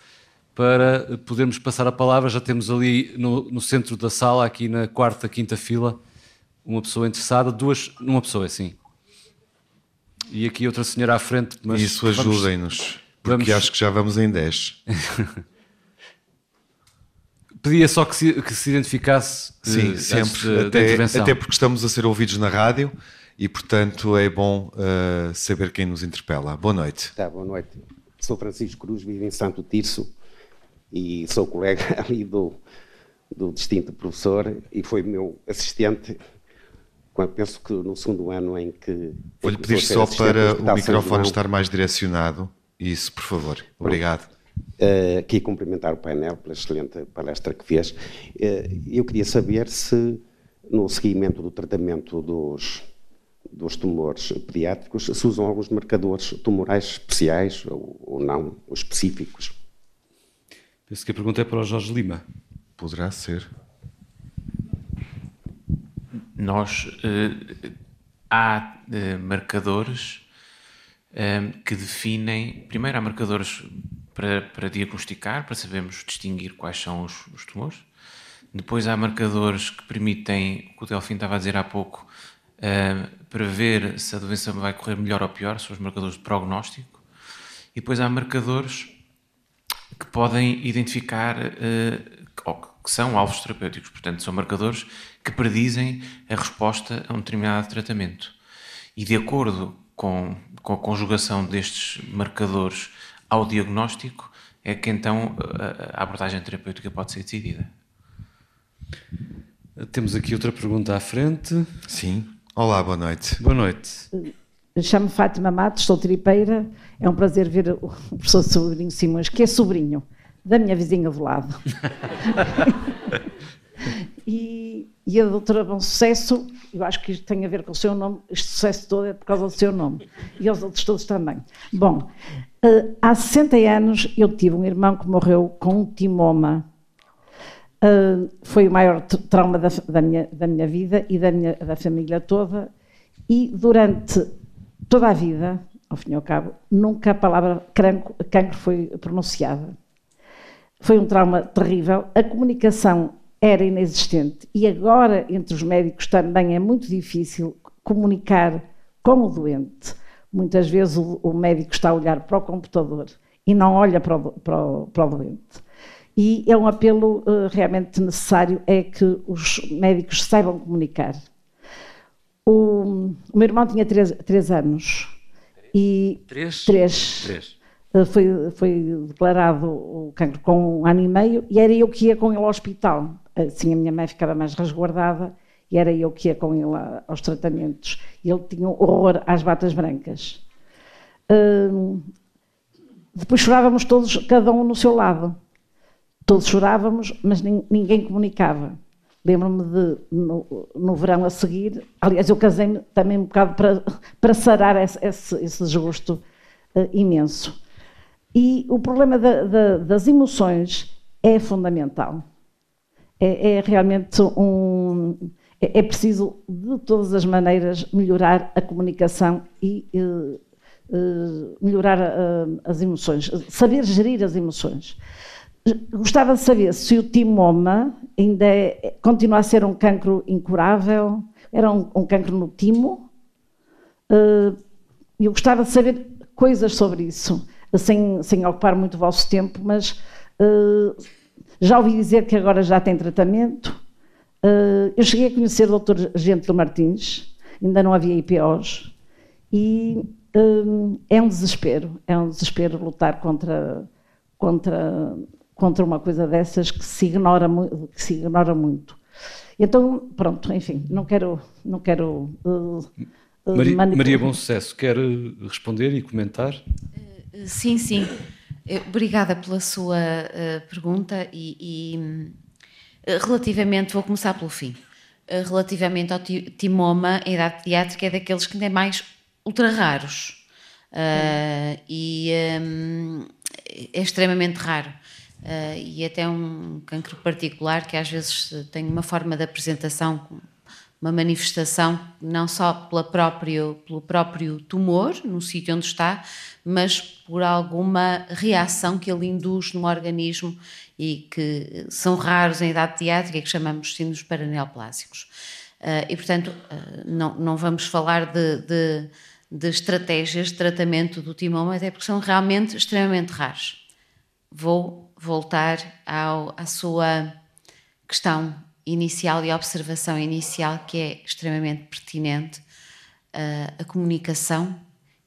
para podermos passar a palavra. Já temos ali no, no centro da sala, aqui na quarta, quinta fila, uma pessoa interessada, duas, uma pessoa assim. E aqui outra senhora à frente. Mas Isso ajudem-nos, porque vamos... acho que já vamos em 10. [LAUGHS] Pedia só que se, que se identificasse. Sim, uh, sempre. até, até, porque estamos a ser ouvidos na rádio e, portanto, é bom uh, saber quem nos interpela. Boa noite. Tá, boa noite. Sou Francisco Cruz, vivo em Santo Tirso e sou colega [LAUGHS] ali do, do distinto professor e foi meu assistente penso que no segundo ano em que. Vou-lhe pedir só para o microfone estar mais direcionado. Isso, por favor. Obrigado. Uh, aqui cumprimentar o painel pela excelente palestra que fez. Uh, eu queria saber se, no seguimento do tratamento dos, dos tumores pediátricos, se usam alguns marcadores tumorais especiais ou, ou não, ou específicos. Penso que a pergunta é para o Jorge Lima. Poderá ser nós eh, há eh, marcadores eh, que definem. Primeiro, há marcadores para, para diagnosticar, para sabermos distinguir quais são os, os, tumores. Depois, há marcadores que permitem, o que o Delfim estava a dizer há pouco, para ver se a doença vai correr melhor ou pior, são os marcadores de prognóstico. E depois, há marcadores que podem identificar que são alvos terapêuticos, portanto, são marcadores que predizem a resposta a um determinado tratamento. E de acordo com, com a conjugação destes marcadores ao diagnóstico, é que então a abordagem terapêutica pode ser decidida. Temos aqui outra pergunta à frente. Sim. Olá, boa noite. Boa noite. Chamo-me Fátima Matos, sou tripeira. É um prazer ver o [LAUGHS] professor Sobrinho Simões, que é sobrinho da minha vizinha do lado. [LAUGHS] E, e a doutora Bom Sucesso, eu acho que isto tem a ver com o seu nome, este sucesso todo é por causa do seu nome, e os outros todos também. Bom, uh, há 60 anos eu tive um irmão que morreu com um timoma. Uh, foi o maior trauma da, da, minha, da minha vida e da, minha, da família toda, e durante toda a vida, ao fim e ao cabo, nunca a palavra cancro, cancro foi pronunciada. Foi um trauma terrível. A comunicação era inexistente e agora entre os médicos também é muito difícil comunicar com o doente. Muitas vezes o, o médico está a olhar para o computador e não olha para o, para o, para o doente. E é um apelo uh, realmente necessário é que os médicos saibam comunicar. O, o meu irmão tinha três, três anos e três, três, três. Uh, foi, foi declarado o cancro com um ano e meio e era eu que ia com ele ao hospital assim a minha mãe ficava mais resguardada e era eu que ia com ele aos tratamentos. Ele tinha horror às batas brancas. Hum, depois chorávamos todos, cada um no seu lado. Todos chorávamos, mas ninguém comunicava. Lembro-me de, no, no, verão a seguir, aliás, eu casei-me também um bocado para, para sarar esse, esse, esse desgosto uh, imenso. E o problema da, da, das emoções é fundamental é, é realmente um. É, é, preciso, de todas as maneiras, melhorar a comunicação e uh, uh, melhorar uh, as emoções, saber gerir as emoções. Gostava de saber se o timoma ainda é, continua a ser um cancro incurável, era um, um cancro no timo. Eu gostava de saber coisas sobre isso, sem, sem ocupar muito o vosso tempo, mas já ouvi dizer que agora já tem tratamento. Uh, eu cheguei a conhecer o Dr. Gentil Martins, ainda não havia IPOs, e uh, é um desespero, é um desespero lutar contra, contra, contra uma coisa dessas que se ignora, que se ignora muito. Então, pronto, enfim, não quero. Não quero uh, Maria, Maria Bom Sucesso, quer responder e comentar? Sim, sim. Eh, obrigada pela sua uh, pergunta e, e relativamente, vou começar pelo fim. Uh, relativamente ao timoma, a idade pediátrica é daqueles que ainda é mais ultra raros e um, é extremamente raro. e até um cancro particular que às vezes tem uma forma de apresentação uma manifestação não só pela próprio, pelo próprio tumor no sítio onde está, mas por alguma reação que ele induz no organismo e que são raros em idade pediátrica, que chamamos síndromes paraneoplásicos. Uh, e, portanto, uh, não, não vamos falar de, de, de, estratégias de tratamento do timoma, até porque são realmente extremamente raros. Vou voltar ao, à sua questão inicial e observação inicial que é extremamente pertinente, uh, a comunicação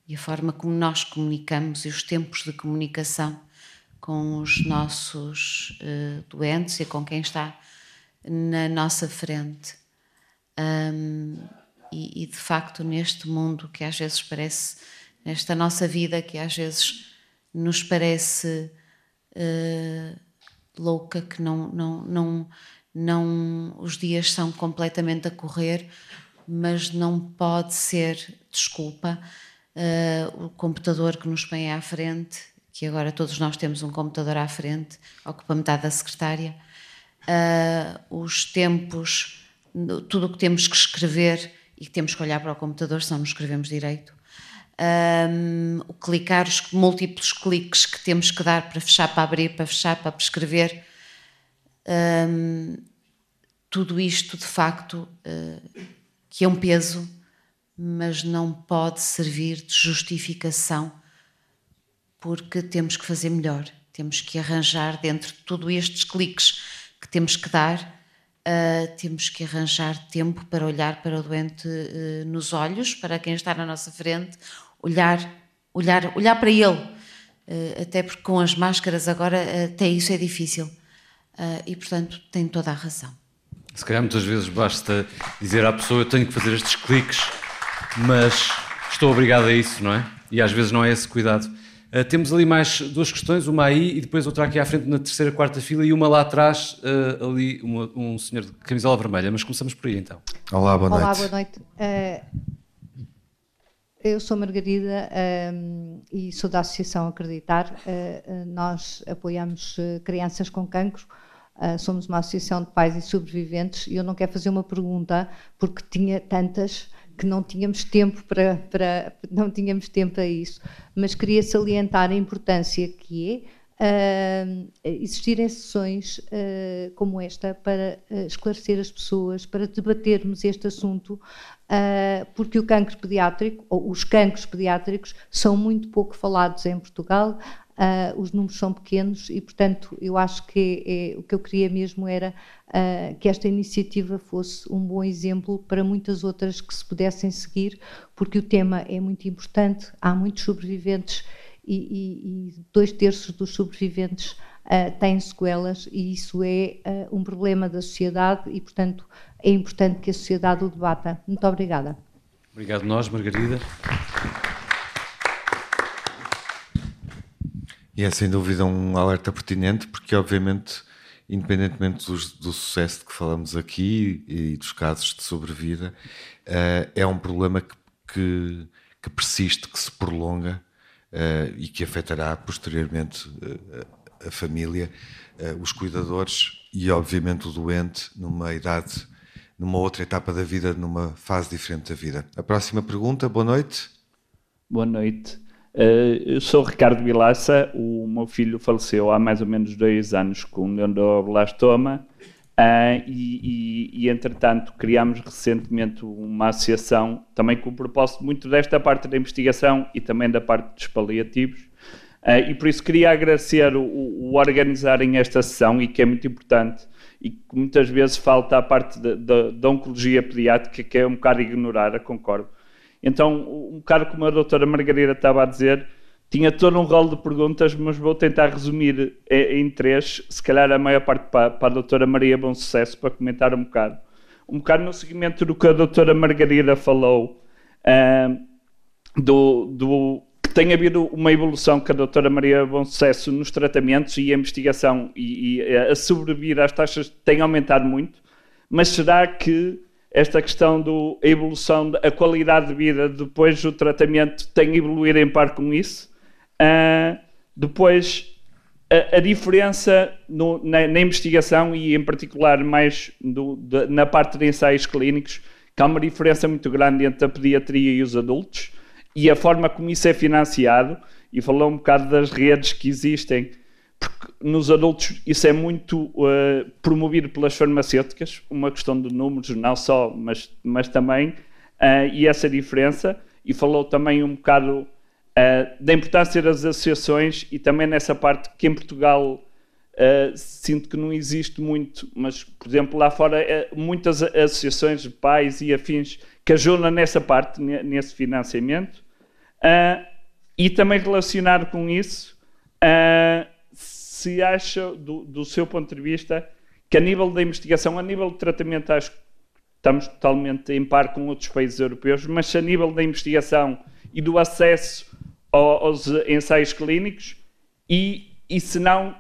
e a forma como nós comunicamos e os tempos de comunicação com os nossos uh, doentes e com quem está na nossa frente. Um, e, e, de facto, neste mundo que às vezes parece, nesta nossa vida que às vezes nos parece uh, louca, que não, não, não, não os dias são completamente a correr, mas não pode ser desculpa uh, o computador que nos põe à frente, que agora todos nós temos um computador à frente, ocupa metade da secretária, uh, os tempos, tudo o que temos que escrever e que temos que olhar para o computador, se não escrevemos direito. Um, o clicar, os múltiplos cliques que temos que dar para fechar, para abrir, para fechar, para escrever um, tudo isto de facto uh, que é um peso, mas não pode servir de justificação porque temos que fazer melhor, temos que arranjar dentro de todos estes cliques que temos que dar, uh, temos que arranjar tempo para olhar para o doente uh, nos olhos, para quem está na nossa frente, olhar, olhar, olhar para ele, uh, até porque com as máscaras agora até isso é difícil. E, portanto, tem toda a razão. Se calhar muitas vezes basta dizer à pessoa: Eu tenho que fazer estes cliques, mas estou obrigado a isso, não é? E às vezes não é esse cuidado Uh, temos ali mais duas questões, uma aí e depois outra aqui à frente na terceira, quarta fila e uma lá atrás, uh, ali uma, um senhor de camisola vermelha. Mas começamos por aí então. Olá, boa noite. Olá, boa noite. Uh, eu sou Margarida e sou da Associação Acreditar. nós apoiamos crianças com cancro. somos uma associação de pais e sobreviventes e eu não quero fazer uma pergunta porque tinha tantas que não tínhamos tempo para, para não tínhamos tempo a isso, mas queria salientar a importância que é uh, existirem sessões uh, como esta para uh, esclarecer as pessoas, para debatermos este assunto, porque o cancro pediátrico, ou os cancros pediátricos, são muito pouco falados em Portugal. Uh, os números são pequenos e, portanto, eu acho que é, o que eu queria mesmo era uh, que esta iniciativa fosse um bom exemplo para muitas outras que se pudessem seguir, porque o tema é muito importante, há muitos sobreviventes e, e, e dois terços dos sobreviventes uh, têm sequelas e isso é um problema da sociedade e, portanto, é importante que a sociedade o debata. Muito obrigada. Obrigado nós, Margarida. E é sem dúvida um alerta pertinente, porque obviamente, independentemente do, do sucesso de que falamos aqui e dos casos de sobrevida, uh, é um problema que, que, que, persiste, que se prolonga uh, e que afetará posteriormente uh, a família, os cuidadores e, obviamente, o doente numa idade, numa outra etapa da vida, numa fase diferente da vida. A próxima pergunta, boa noite. Boa noite. Uh, eu sou Ricardo Vilaça, o meu filho faleceu há mais ou menos dois anos com neuroblastoma uh, e, e, e, entretanto, criámos recentemente uma associação também com o propósito muito desta parte da investigação e também da parte dos paliativos. Uh, e por isso queria agradecer o, o, organizarem esta sessão e que é muito importante e que muitas vezes falta a parte da oncologia pediátrica que é um bocado ignorada, concordo então, um bocado como a doutora Margarida estava a dizer, tinha todo um rol de perguntas, mas vou tentar resumir em três, se calhar a maior parte para, para a doutora Maria Bom Sucesso, para comentar um bocado. Um bocado no seguimento do que a doutora Margarida falou, uh, do, do, que tem havido uma evolução que a doutora Maria Bom Sucesso nos tratamentos e a investigação e, e a sobrevir às taxas tem aumentado muito, mas será que esta questão da evolução, a qualidade de vida depois do tratamento tem evoluído em par com isso. Uh, depois, a, a diferença no, na, na, investigação e, em particular, mais do, de, na parte de ensaios clínicos, que há uma diferença muito grande entre a pediatria e os adultos e a forma como isso é financiado. E falou um bocado das redes que existem porque nos adultos isso é muito uh, promovido pelas farmacêuticas, uma questão de números, não só, mas, mas também, uh, e essa diferença. E falou também um bocado uh, da importância das associações e também nessa parte que em Portugal sinto que não existe muito, mas, por exemplo, lá fora, muitas associações de pais e afins que ajudam nessa parte, nesse financiamento. e também relacionado com isso, se acha, do, do seu ponto de vista, que a nível da investigação, a nível de tratamento, acho que estamos totalmente em par com outros países europeus, mas se a nível da investigação e do acesso aos ensaios clínicos, e, e se não,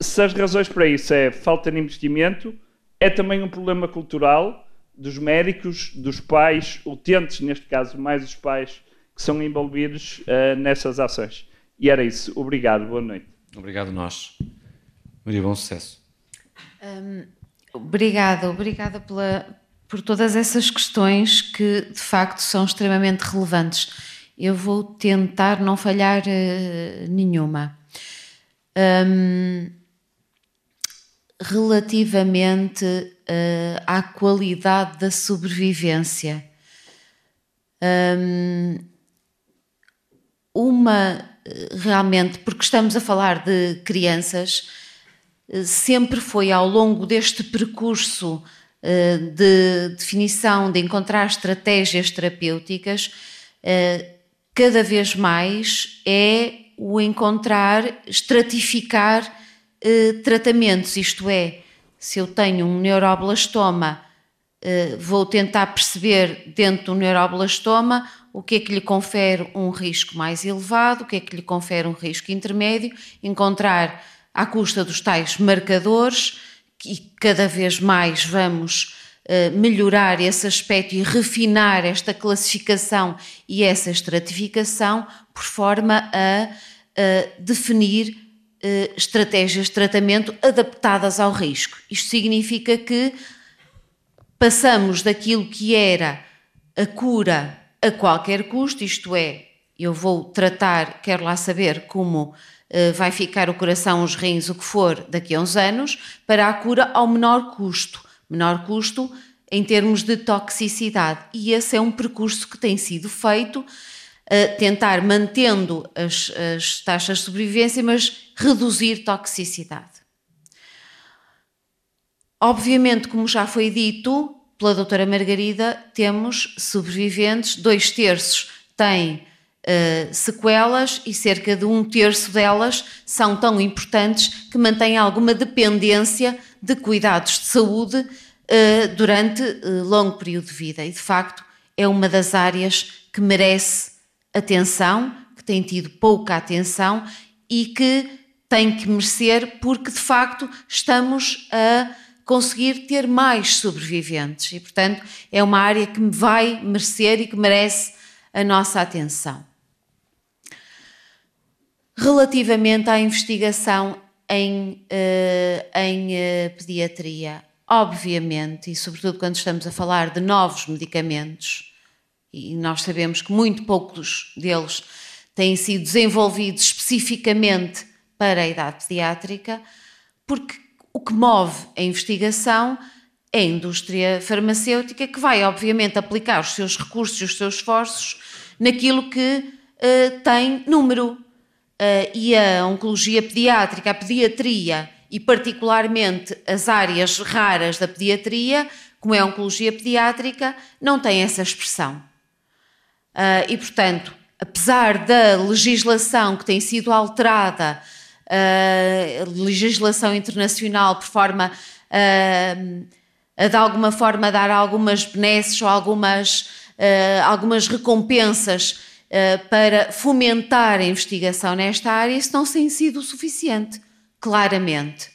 se as razões para isso é falta de investimento, é também um problema cultural dos médicos, dos pais, utentes, neste caso, mais os pais que são envolvidos uh, nessas ações. E era isso. Obrigado. Boa noite. Obrigado nós. Maria, bom sucesso. Um, obrigada, obrigada pela, por todas essas questões que de facto são extremamente relevantes. Eu vou tentar não falhar uh, nenhuma. Um, relativamente uh, à qualidade da sobrevivência, um, uma realmente, porque estamos a falar de crianças, eh, sempre foi ao longo deste percurso eh, de definição, de encontrar estratégias terapêuticas, eh, cada vez mais é o encontrar, estratificar tratamentos, isto é, se eu tenho um neuroblastoma, vou tentar perceber dentro do neuroblastoma o que é que lhe confere um risco mais elevado, o que é que lhe confere um risco intermédio, encontrar à custa dos tais marcadores, e cada vez mais vamos uh, melhorar esse aspecto e refinar esta classificação e essa estratificação, por forma a uh, definir uh, estratégias de tratamento adaptadas ao risco. Isto significa que passamos daquilo que era a cura a qualquer custo, isto é, eu vou tratar, quero lá saber como uh, vai ficar o coração, os rins, o que for, daqui a uns anos, para a cura ao menor custo. Menor custo em termos de toxicidade. E esse é um percurso que tem sido feito, tentar mantendo as, as taxas de sobrevivência, mas reduzir toxicidade. Obviamente, como já foi dito, pela doutora Margarida, temos sobreviventes, dois terços têm uh, sequelas e cerca de um terço delas são tão importantes que mantêm alguma dependência de cuidados de saúde uh, durante uh, longo período de vida. E, de facto, é uma das áreas que merece atenção, que tem tido pouca atenção e que tem que merecer, porque, de facto, estamos a conseguir ter mais sobreviventes. E, portanto, é uma área que vai merecer e que merece a nossa atenção. Relativamente à investigação em, uh, em uh, pediatria, obviamente, e sobretudo quando estamos a falar de novos medicamentos, e nós sabemos que muito poucos deles têm sido desenvolvidos especificamente para a idade pediátrica, porque o que move a investigação é a indústria farmacêutica, que vai, obviamente, aplicar os seus recursos e os seus esforços naquilo que uh, tem número. Uh, e a oncologia pediátrica, a pediatria e, particularmente, as áreas raras da pediatria, como é a oncologia pediátrica, não tem essa expressão. Uh, e, portanto, apesar da legislação que tem sido alterada legislação internacional por forma a, de alguma forma dar algumas benesses ou algumas, algumas recompensas para fomentar a investigação nesta área, isso não tem sido o suficiente, claramente,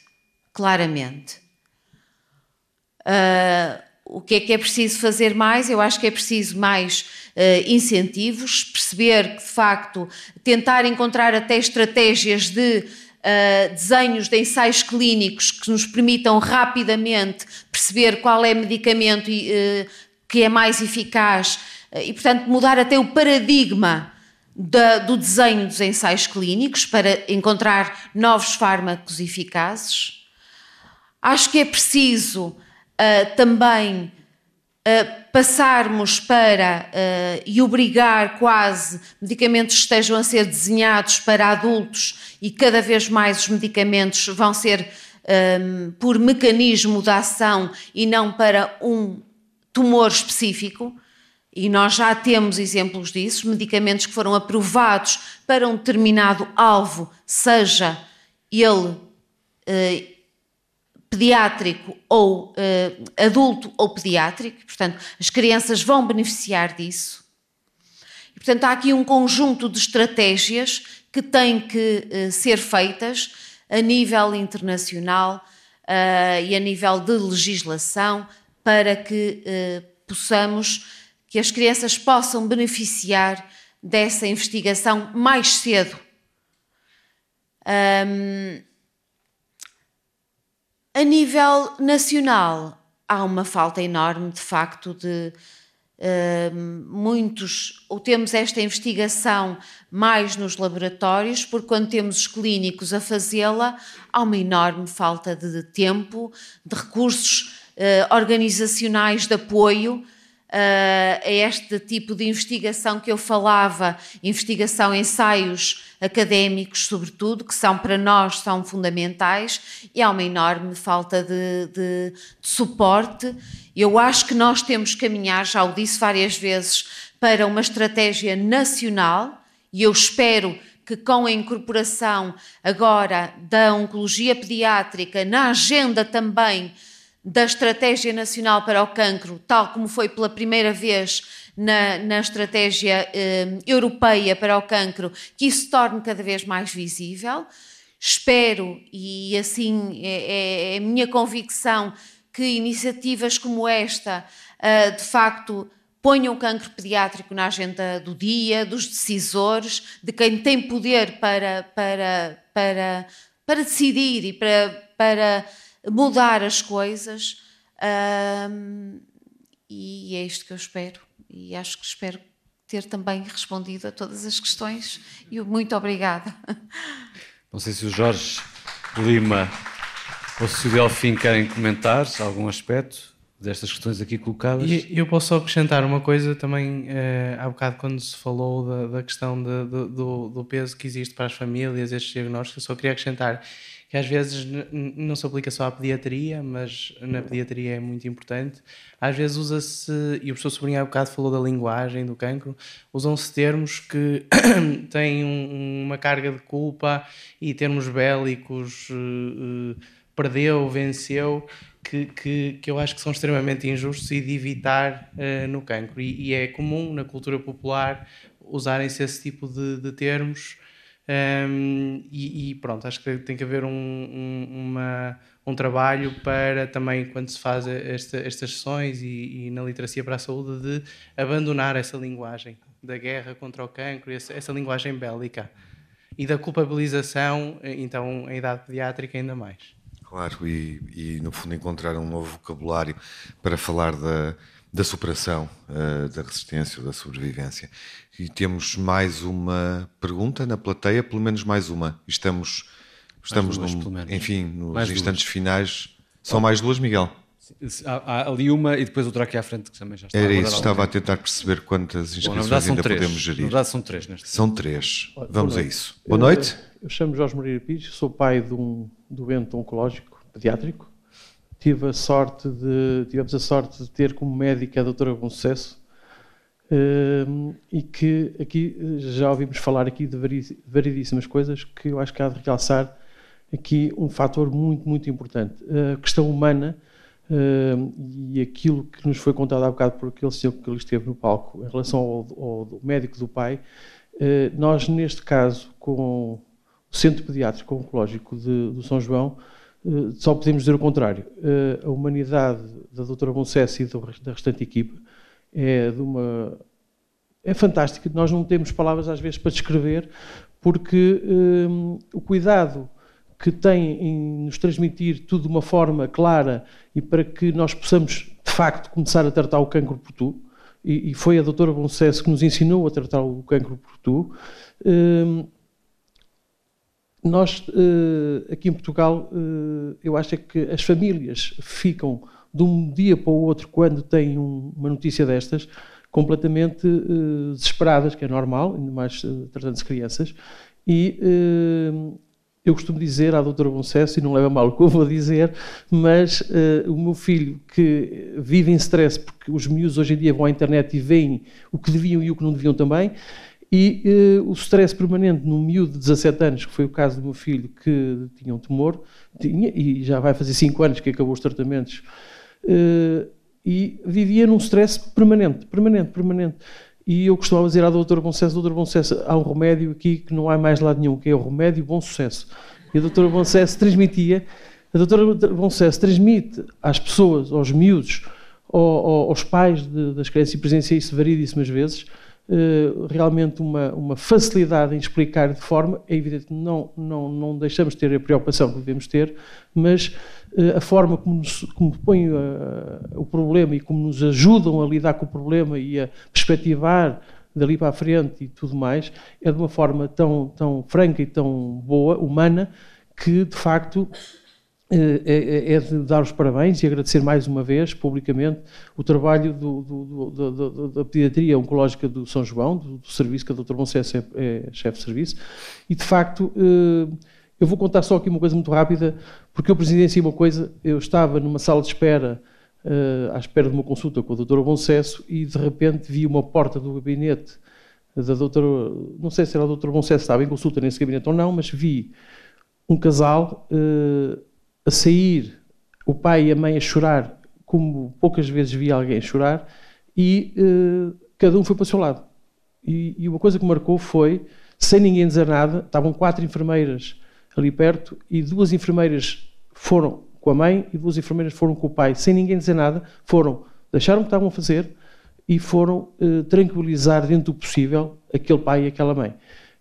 claramente. Uh, o que é que é preciso fazer mais? Eu acho que é preciso mais uh, incentivos, perceber que, de facto, tentar encontrar até estratégias de uh, desenhos de ensaios clínicos que nos permitam rapidamente perceber qual é o medicamento uh, que é mais eficaz e, portanto, mudar até o paradigma do desenho dos ensaios clínicos para encontrar novos fármacos eficazes. Acho que é preciso uh, também passarmos para uh, e obrigar quase medicamentos que estejam a ser desenhados para adultos e cada vez mais os medicamentos vão ser um, por mecanismo de ação e não para um tumor específico. E nós já temos exemplos disso, medicamentos que foram aprovados para um determinado alvo, seja ele pediátrico ou uh, adulto ou pediátrico, portanto, as crianças vão beneficiar disso. E, portanto, há aqui um conjunto de estratégias que têm que uh, ser feitas a nível internacional uh, e a nível de legislação para que possamos, que as crianças possam beneficiar dessa investigação mais cedo. Um, a nível nacional, há uma falta enorme, de facto, de uh, muitos. Ou temos esta investigação mais nos laboratórios, porque quando temos os clínicos a fazê-la, há uma enorme falta de tempo, de recursos uh, organizacionais de apoio a este tipo de investigação que eu falava, investigação, ensaios académicos, sobretudo, que são para nós são fundamentais, e há uma enorme falta de, de, de suporte. Eu acho que nós temos que caminhar, já o disse várias vezes, para uma estratégia nacional, e eu espero que com a incorporação agora da oncologia pediátrica na agenda também da Estratégia Nacional para o Cancro, tal como foi pela primeira vez na, na Estratégia eh, Europeia para o Cancro, que isso se torne cada vez mais visível. Espero, e assim é, é, é a minha convicção, que iniciativas como esta, uh, de facto, ponham o cancro pediátrico na agenda do dia, dos decisores, de quem tem poder para, para, para, para decidir e para, para mudar as coisas. Um, e é isto que eu espero. E acho que espero ter também respondido a todas as questões. E muito obrigada. Não sei se o Jorge Lima ou se o Delfim querem comentar algum aspecto destas questões aqui colocadas. E eu posso só acrescentar uma coisa também, eh, há bocado quando se falou da, da questão de, de, do, do, peso que existe para as famílias, estes diagnósticos, eu só queria acrescentar que às vezes não se aplica só à pediatria, mas na pediatria é muito importante. Às vezes usa-se, e o professor Sobrinho há bocado falou da linguagem do cancro, usam-se termos que [COUGHS] têm um, uma carga de culpa e termos bélicos, uh, uh, perdeu, venceu, que, que, que eu acho que são extremamente injustos e de evitar uh, no cancro. E, e, é comum na cultura popular usarem-se esse tipo de, de termos. Um, e, e, pronto, acho que tem que haver um, um, uma, um trabalho para também, quando se faz esta, estas sessões e, e, na literacia para a saúde, de abandonar essa linguagem da guerra contra o cancro, essa, essa linguagem bélica. E da culpabilização, então, em idade pediátrica, ainda mais. Claro, e, e, no fundo encontrar um novo vocabulário para falar da, da superação, uh, da resistência, da sobrevivência. E temos mais uma pergunta na plateia, pelo menos mais uma. Estamos, estamos duas, num, enfim, nos mais instantes duas. finais. São mais duas, Miguel? Há, há, ali uma e depois outra aqui à frente que também já está. Era isso, estava a tentar perceber quantas inscrições Bom, ainda três. podemos gerir. Na verdade são três. Neste são três. Vamos a isso. Boa noite. Eu, eu chamo Jorge Maria Pires, sou pai de um doente oncológico pediátrico. Tive a sorte de, tivemos a sorte de ter como médica a doutora Bom Sucesso um, e que aqui já ouvimos falar aqui de variedíssimas coisas que eu acho que há de realçar aqui um fator muito, muito importante. A questão humana um, e aquilo que nos foi contado há bocado por aquele senhor que ali esteve no palco em relação ao, ao médico do pai, uh, nós neste caso com o Centro Pediátrico Oncológico de, do São João, só podemos dizer o contrário. Uh, a humanidade da doutora Moncesse e da restante equipe é de uma... é fantástica. Nós não temos palavras às vezes para descrever, porque um, o cuidado que têm em nos transmitir tudo de uma forma clara e para que nós possamos, de facto, começar a tratar o cancro por tu, e, e foi a doutora Boncesso que nos ensinou a tratar o cancro por tu, um, nós, uh, aqui em Portugal, uh, eu acho é que as famílias ficam de um dia para o outro, quando têm um, uma notícia destas, completamente uh, desesperadas, que é normal, ainda mais tratando-se crianças, e eu costumo dizer à doutora Boncesso, e não leva mal o que eu vou dizer, mas o meu filho que vive em stress, porque os miúdos hoje em dia vão à internet e veem o que deviam e o que não deviam também, e uh, o stress permanente num miúdo de 17 anos, que foi o caso do meu filho, que tinha um tumor, tinha, e já vai fazer 5 anos que acabou os tratamentos, uh, e vivia num stress permanente, permanente, permanente. E eu costumava dizer à doutora Bom Sucesso, doutora Bom há um remédio aqui que não há mais lado nenhum, que é o remédio Bom Sucesso. E a doutora Bom transmitia, a doutora Bom transmite às pessoas, aos miúdos, aos pais de, das crianças, e presenciei isso variedíssimas vezes, realmente uma, uma facilidade em explicar de forma, é evidente que não, não, não deixamos de ter a preocupação que devemos ter, mas uh, a forma como, nos, como põe uh, o problema e como nos ajudam a lidar com o problema e a perspectivar dali para a frente e tudo mais, é de uma forma tão, tão franca e tão boa, humana, que de facto é, é, é, de dar os parabéns e agradecer mais uma vez, publicamente, o trabalho do, do, do, da pediatria oncológica do São João, do, serviço que a doutora Moncesso é, é chefe de serviço, e de facto, eh, eu vou contar só aqui uma coisa muito rápida, porque eu presidenciei uma coisa, eu estava numa sala de espera, eh, à espera de uma consulta com a doutora Boncesso, e de repente vi uma porta do gabinete da doutora, não sei se era a doutora Boncesso estava em consulta nesse gabinete ou não, mas vi um casal... A sair o pai e a mãe a chorar, como poucas vezes vi alguém chorar, e uh, cada um foi para o seu lado. E, e, uma coisa que marcou foi, sem ninguém dizer nada, estavam quatro enfermeiras ali perto e duas enfermeiras foram com a mãe e duas enfermeiras foram com o pai, sem ninguém dizer nada, foram, deixaram o que estavam a fazer e foram uh, tranquilizar dentro do possível aquele pai e aquela mãe.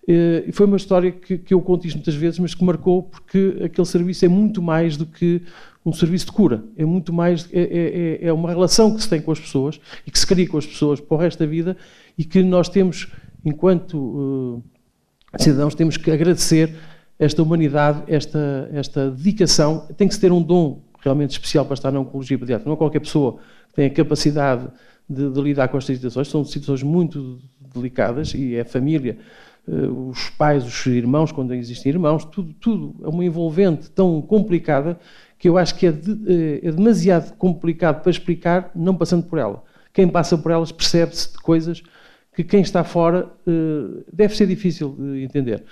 Uh, e foi uma história que, que, eu conto isto muitas vezes, mas que marcou porque aquele serviço é muito mais do que um serviço de cura, é muito mais, é, é, é, é uma relação que se tem com as pessoas e que se cria com as pessoas para o resto da vida e que nós temos, enquanto uh, cidadãos, temos que agradecer esta humanidade, esta, esta dedicação. Tem que se ter um dom realmente especial para estar na oncologia pediátrica. Não é qualquer pessoa que tem a capacidade de, de lidar com estas situações. São situações muito delicadas e é a família, os pais, os irmãos, quando existem irmãos, tudo, tudo é uma envolvente tão complicada que eu acho que é, de, eh, é demasiado complicado para explicar, não passando por ela. Quem passa por elas percebe-se de coisas que quem está fora uh, deve ser difícil de entender.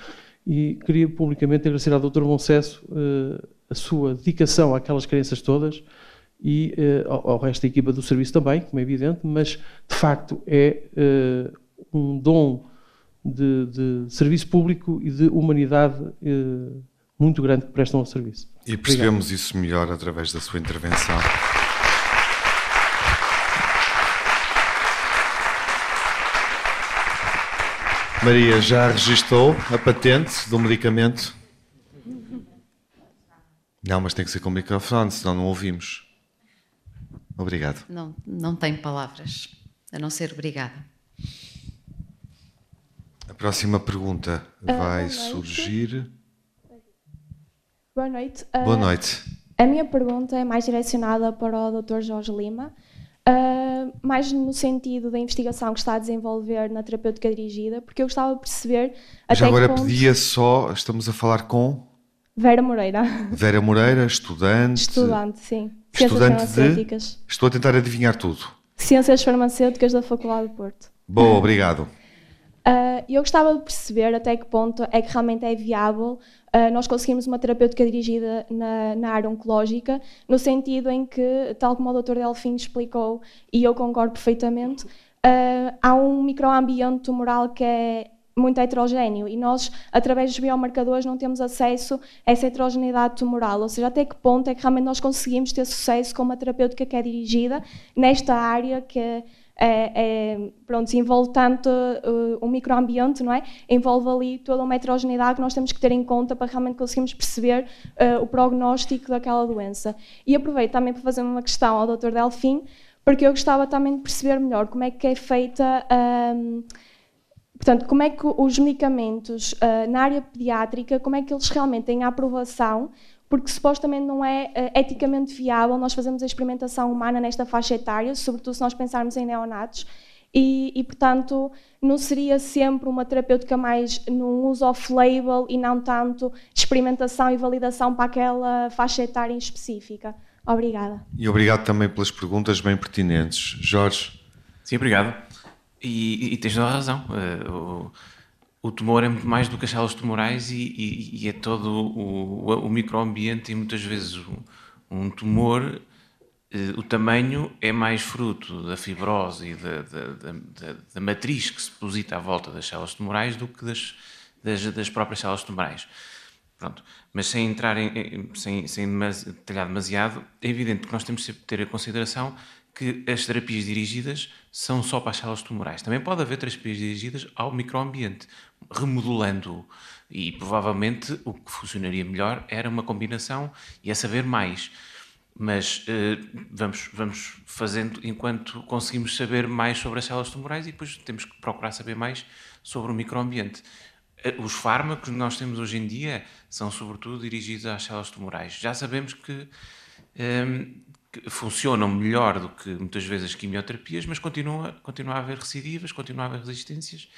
E queria publicamente agradecer ao Dr. Boncesso uh, a sua dedicação àquelas crianças todas e ao, resto da equipa do serviço também, como é evidente, mas de facto é um dom de, de, serviço público e de humanidade muito grande que prestam ao serviço. E percebemos Obrigado. isso melhor através da sua intervenção. Maria, já registou a patente do medicamento? Não, mas tem que ser com o microfone, senão não ouvimos. Obrigado. Não, não tenho palavras, a não ser obrigada. A próxima pergunta ah, vai surgir. Boa noite. Boa uh, noite. A minha pergunta é mais direcionada para o Dr. Jorge Lima, uh, mais no sentido da investigação que está a desenvolver na terapêutica dirigida, porque eu gostava de perceber. Já agora ponto... pedia só, estamos a falar com. Vera Moreira. Vera Moreira, estudante. Estudante, sim. Estudante de. Estou a tentar adivinhar tudo. Ciências Farmacêuticas da Faculdade de Porto. Boa, obrigado. Uh, eu gostava de perceber até que ponto é que realmente é viável uh, nós conseguirmos uma terapêutica dirigida na, na, área oncológica, no sentido em que, tal como o Dr. Delfim explicou, e eu concordo perfeitamente, uh, há um microambiente tumoral que é muito heterogéneo e nós, através dos biomarcadores, não temos acesso a essa heterogeneidade tumoral, ou seja, até que ponto é que realmente nós conseguimos ter sucesso com uma terapêutica que é dirigida nesta área que é é, é, pronto, envolve tanto uh, um microambiente, não é? Envolve ali toda uma heterogeneidade que nós temos que ter em conta para realmente conseguirmos perceber uh, o prognóstico daquela doença. E aproveito também para fazer uma questão ao Dr. Delfim, porque eu gostava também de perceber melhor como é que é feita. Um, portanto, como é que os medicamentos uh, na área pediátrica, como é que eles realmente têm a aprovação porque supostamente não é uh, eticamente viável nós fazermos a experimentação humana nesta faixa etária, sobretudo se nós pensarmos em neonatos, e, e, portanto não seria sempre uma terapêutica mais num uso off-label e não tanto de experimentação e validação para aquela faixa etária em específica. Obrigada. E obrigado também pelas perguntas bem pertinentes. Jorge? Sim, obrigado. E, e tens toda a razão. Uh, o tumor é muito mais do que as células tumorais e, e, e é todo o, o, o, microambiente e muitas vezes um tumor, eh, o tamanho é mais fruto da fibrose e da, da, da, da, matriz que se deposita à volta das células tumorais do que das, das, das próprias células tumorais. Pronto. Mas sem entrar em, sem, sem detalhar demasiado, é evidente que nós temos que ter em consideração que as terapias dirigidas são só para as células tumorais. Também pode haver terapias dirigidas ao microambiente, remodelando-o. E provavelmente o que funcionaria melhor era uma combinação e é saber mais. Mas eh, vamos, vamos fazendo enquanto conseguimos saber mais sobre as células tumorais e depois temos que procurar saber mais sobre o microambiente. Eh, os fármacos que nós temos hoje em dia são sobretudo dirigidos às células tumorais. Já sabemos que eh, funcionam melhor do que muitas vezes as quimioterapias, mas continua, continua a haver recidivas, continua a haver resistências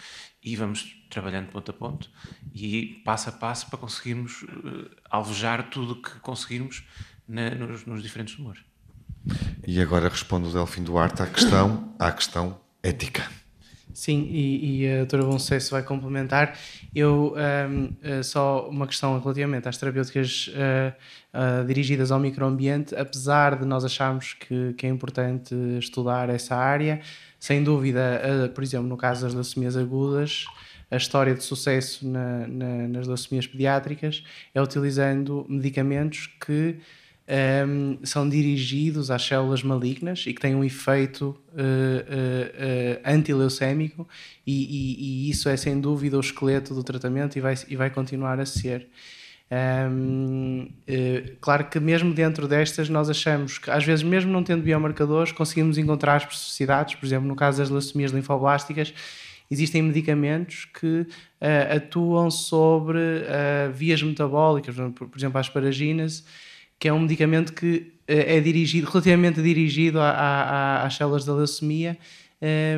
e vamos trabalhando ponto a ponto e passo a passo para conseguirmos uh, alvejar tudo o que conseguirmos na, nos, nos, diferentes tumores. E agora responde o Delfim Duarte à questão, à questão ética. Sim, e, e a doutora Boncesso vai complementar. Eu, um, só uma questão relativamente às terapêuticas uh, uh, dirigidas ao microambiente, apesar de nós acharmos que, que é importante estudar essa área, sem dúvida, por exemplo, no caso das leucemias agudas, a história de sucesso na, na, nas leucemias pediátricas é utilizando medicamentos que um, são dirigidos às células malignas e que têm um efeito uh, uh, uh, antileucémico e, e, e, isso é sem dúvida o esqueleto do tratamento e vai, e vai continuar a ser. Um, claro que mesmo dentro destas nós achamos que às vezes mesmo não tendo biomarcadores conseguimos encontrar especificidades, por exemplo no caso das leucemias linfoblásticas existem medicamentos que uh, atuam sobre uh, vias metabólicas, por, exemplo, a asparaginase, que é um medicamento que uh, é dirigido, relativamente dirigido a, a, às células da leucemia,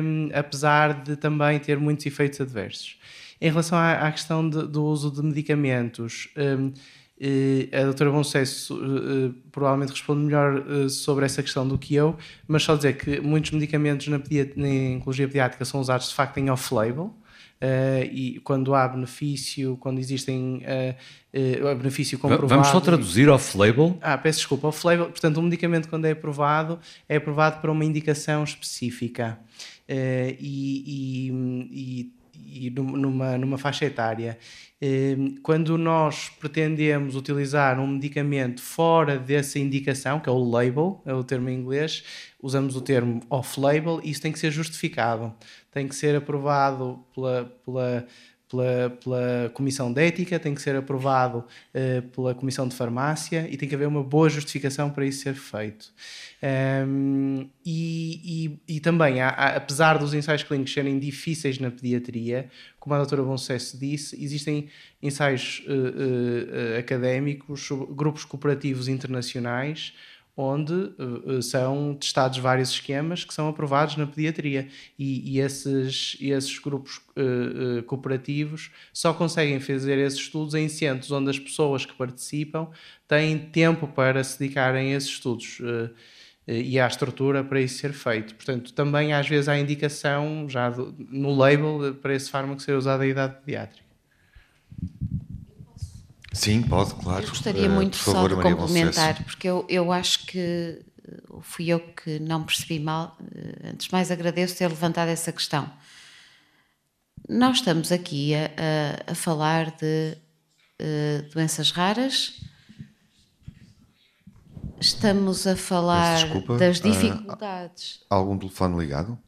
um, apesar de também ter muitos efeitos adversos. Em relação à, à questão de, do uso de medicamentos, um, ehm, a doutora Boncesso uh, provavelmente responde melhor uh, sobre essa questão do que eu, mas só dizer que muitos medicamentos na, na oncologia pediátrica são usados de facto em off-label. Uh, e quando há benefício, quando existem uh, benefício comprovado. Vamos só traduzir off-label? Ah, peço desculpa, off-label. Portanto, um medicamento, quando é aprovado, é aprovado para uma indicação específica e, e, e, e numa, numa faixa etária. Ehm, quando nós pretendemos utilizar um medicamento fora dessa indicação, que é o label, é o termo em inglês, usamos o termo off-label isso tem que ser justificado. Tem que ser aprovado pela, pela pela, pela Comissão de Ética, tem que ser aprovado uh, pela Comissão de Farmácia e tem que haver uma boa justificação para isso ser feito. Um, e, e, e, também, há, há, apesar dos ensaios clínicos serem difíceis na pediatria, como a doutora Boncesso disse, existem ensaios uh, uh, académicos, grupos cooperativos internacionais, onde uh, são testados vários esquemas que são aprovados na pediatria e, e esses, esses grupos uh, cooperativos só conseguem fazer esses estudos em centros onde as pessoas que participam têm tempo para se dedicarem a esses estudos e há estrutura para isso ser feito. Portanto, também às vezes há indicação já do, no label para esse fármaco ser usado em idade pediátrica. Sim, pode, claro. Eu gostaria uh, muito só de complementar, porque eu, eu acho que eh, fui eu que não percebi mal. Eh, antes de mais, agradeço ter levantado essa questão. Nós estamos aqui a, a, a falar de uh, doenças raras, estamos a falar Desculpa, das dificuldades. Uh, algum telefone ligado?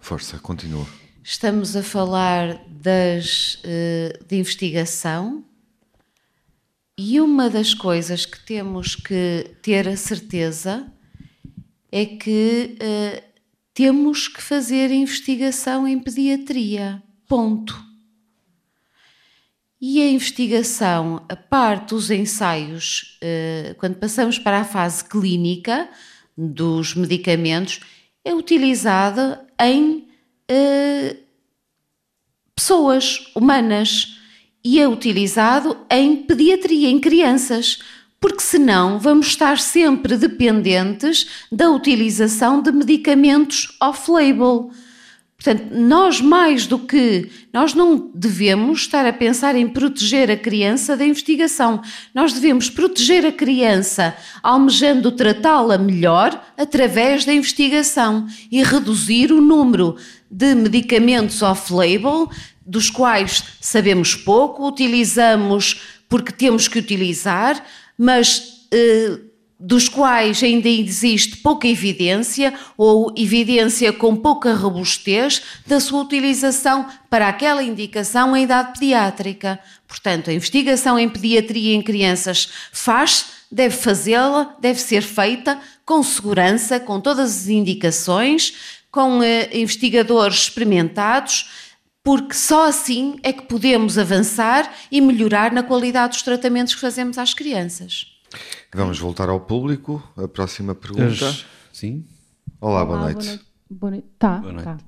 Força, continua. Estamos a falar das, uh, de investigação e uma das coisas que temos que ter a certeza é que uh, temos que fazer investigação em pediatria. Ponto. E a investigação, a parte dos ensaios, uh, quando passamos para a fase clínica dos medicamentos, é utilizada em uh, pessoas humanas e é utilizado em pediatria, em crianças, porque senão vamos estar sempre dependentes da utilização de medicamentos off-label. Portanto, nós mais do que nós não devemos estar a pensar em proteger a criança da investigação. Nós devemos proteger a criança almejando tratá-la melhor através da investigação e reduzir o número de medicamentos off-label, dos quais sabemos pouco, utilizamos porque temos que utilizar, mas eh, dos quais ainda existe pouca evidência ou evidência com pouca robustez da sua utilização para aquela indicação em idade pediátrica. Portanto, a investigação em pediatria em crianças faz, deve fazê-la, deve ser feita com segurança, com todas as indicações, com eh, investigadores experimentados, porque só assim é que podemos avançar e melhorar na qualidade dos tratamentos que fazemos às crianças. Vamos voltar ao público. A próxima pergunta. Sim. Olá, Olá boa noite. Boa noite. Boa noite. Tá, boa noite. Tá.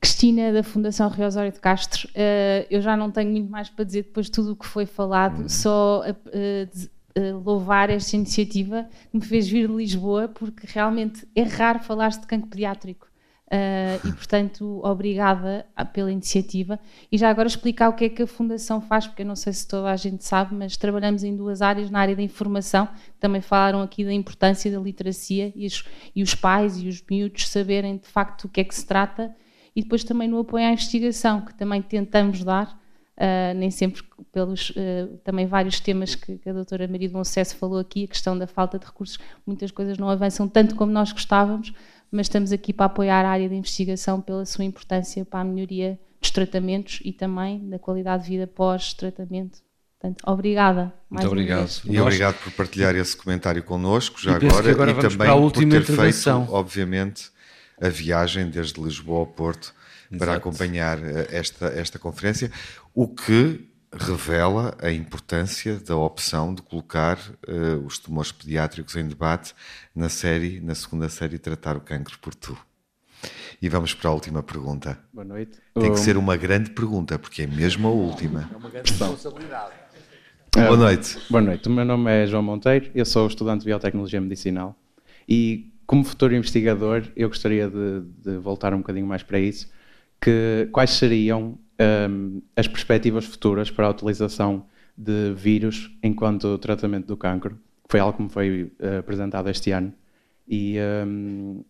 Cristina, da Fundação Rio Osório de Castro. Uh, eu já não tenho muito mais para dizer depois de tudo o que foi falado, uhum. só uh, uh, louvar esta iniciativa que me fez vir de Lisboa, porque realmente é raro falar-se de cancro pediátrico. Uh, e, portanto, obrigada pela iniciativa. E já agora explicar o que é que a Fundação faz, porque eu não sei se toda a gente sabe, mas trabalhamos em duas áreas, na área da informação, também falaram aqui da importância da literacia e os, e os pais e os miúdos saberem de facto o que é que se trata, e depois também no apoio à investigação, que também tentamos dar, Uh, nem sempre pelos uh, também vários temas que, que, a doutora Maria do Acesso falou aqui, a questão da falta de recursos, muitas coisas não avançam tanto como nós gostávamos, mas estamos aqui para apoiar a área de investigação pela sua importância para a melhoria dos tratamentos e também da qualidade de vida pós-tratamento. Portanto, obrigada. Muito obrigado. E obrigado por partilhar esse comentário connosco já e agora, agora e também por ter feito, obviamente, a viagem desde Lisboa ao Porto Exato. para acompanhar eh, esta, esta conferência, o que revela a importância da opção de colocar uh, os tumores pediátricos em debate na série, na segunda série, Tratar o Cancro por Tu. E vamos para a última pergunta. Boa noite. Tem que ser uma grande pergunta, porque é mesmo a última. É uma grande responsabilidade. Boa noite. Boa noite. O meu nome é João Monteiro, eu sou estudante de Biotecnologia Medicinal e, como futuro investigador, eu gostaria de, de voltar um bocadinho mais para isso. Que, quais seriam um, as perspectivas futuras para a utilização de vírus enquanto tratamento do cancro. Foi algo que me foi uh, apresentado este ano. E um,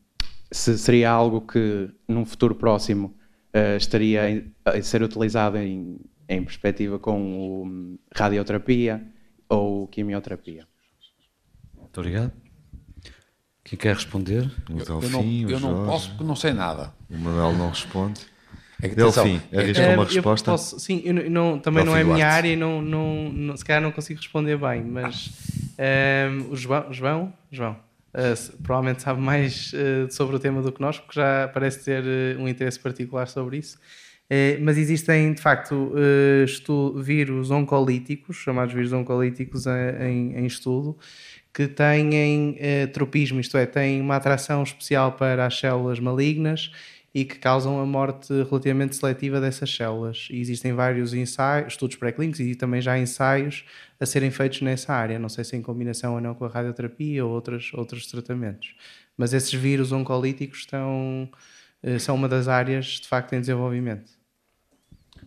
se seria algo que, num futuro próximo, uh, estaria a ser utilizado em, em perspectiva com o, radioterapia ou quimioterapia. Muito obrigado. Quem quer responder? O Delfim, eu não, eu não posso porque não sei nada. O Manuel não responde. É que Delfim, arrisca é, uma resposta? Posso, sim, eu não, também não é a minha área e não, não, não, se calhar não consigo responder bem, mas um, ehm, o João, João, João uh, provavelmente sabe mais uh, sobre o tema do que nós, porque já parece ter uh, um interesse particular sobre isso. mas existem, de facto, vírus oncolíticos, chamados vírus oncolíticos em, em estudo, que têm tropismo, isto é, têm uma atração especial para as células malignas e que causam a morte relativamente seletiva dessas células. E existem vários ensaios, estudos pré-clínicos e também já ensaios a serem feitos nessa área, não sei se em combinação ou não com a radioterapia ou outros, outros tratamentos. Mas esses vírus oncolíticos estão, eh, são uma das áreas de facto em desenvolvimento.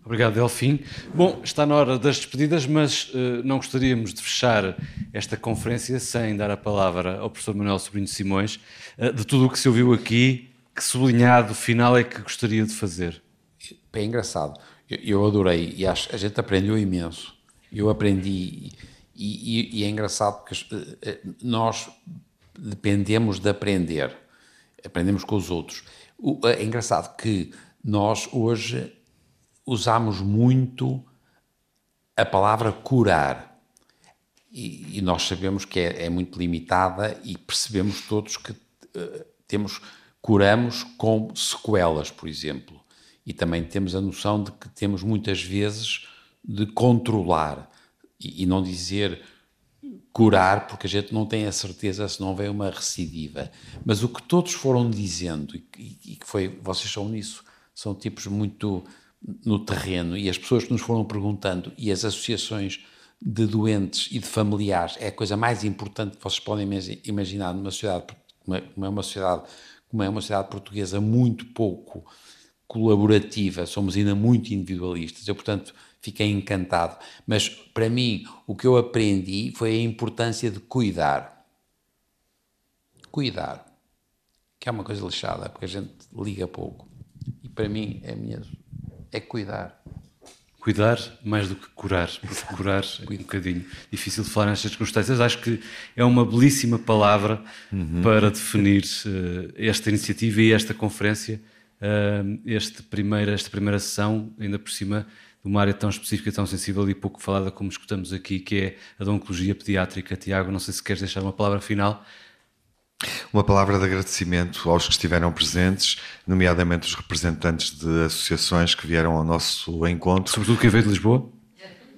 Obrigado, Delfim. Bom, está na hora das despedidas, mas uh, não gostaríamos de fechar esta conferência sem dar a palavra ao professor Manuel Sobrinho Simões. Uh, de tudo o que se ouviu aqui, que sublinhado final é que gostaria de fazer? É engraçado. Eu, adorei e acho, a gente aprendeu imenso. Eu aprendi e, e, e é engraçado porque eh, eh, nós dependemos de aprender. Aprendemos com os outros. É engraçado que nós hoje usamos muito a palavra curar. E, e nós sabemos que é, é, muito limitada e percebemos todos que uh, temos curamos com sequelas, por exemplo. E também temos a noção de que temos muitas vezes de controlar e, e não dizer curar, porque a gente não tem a certeza se não vem uma recidiva. Mas o que todos foram dizendo, e, que foi, vocês são nisso, são tipos muito no terreno, e as pessoas que nos foram perguntando, e as associações de doentes e de familiares, é a coisa mais importante que vocês podem imaginar numa sociedade, é uma sociedade como é uma sociedade portuguesa muito pouco colaborativa, somos ainda muito individualistas. Eu, portanto, fiquei encantado. Mas, para mim, o que eu aprendi foi a importância de cuidar. Cuidar. Que é uma coisa lixada, porque a gente liga pouco. E, para mim, é, minha, é cuidar. Cuidar mais do que curar, [LAUGHS] porque curar é um bocadinho difícil de falar nestas circunstâncias. Acho que é uma belíssima palavra uhum. para definir uh, esta iniciativa e esta conferência, uh, este primeira, esta primeira sessão, ainda por cima de uma área tão específica, tão sensível e pouco falada como escutamos aqui, que é a da oncologia pediátrica. Tiago, não sei se queres deixar uma palavra final uma palavra de agradecimento aos que estiveram presentes, nomeadamente os representantes de associações que vieram ao nosso encontro. Sobretudo quem veio de Lisboa.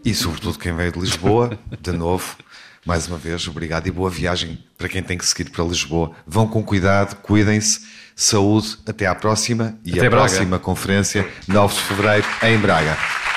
E sobretudo quem veio de Lisboa, de novo. Mais uma vez, obrigado e boa viagem para quem tem que seguir para Lisboa. Vão com cuidado, cuidem-se, saúde, até à próxima e até a próxima conferência, 9 de fevereiro, em Braga.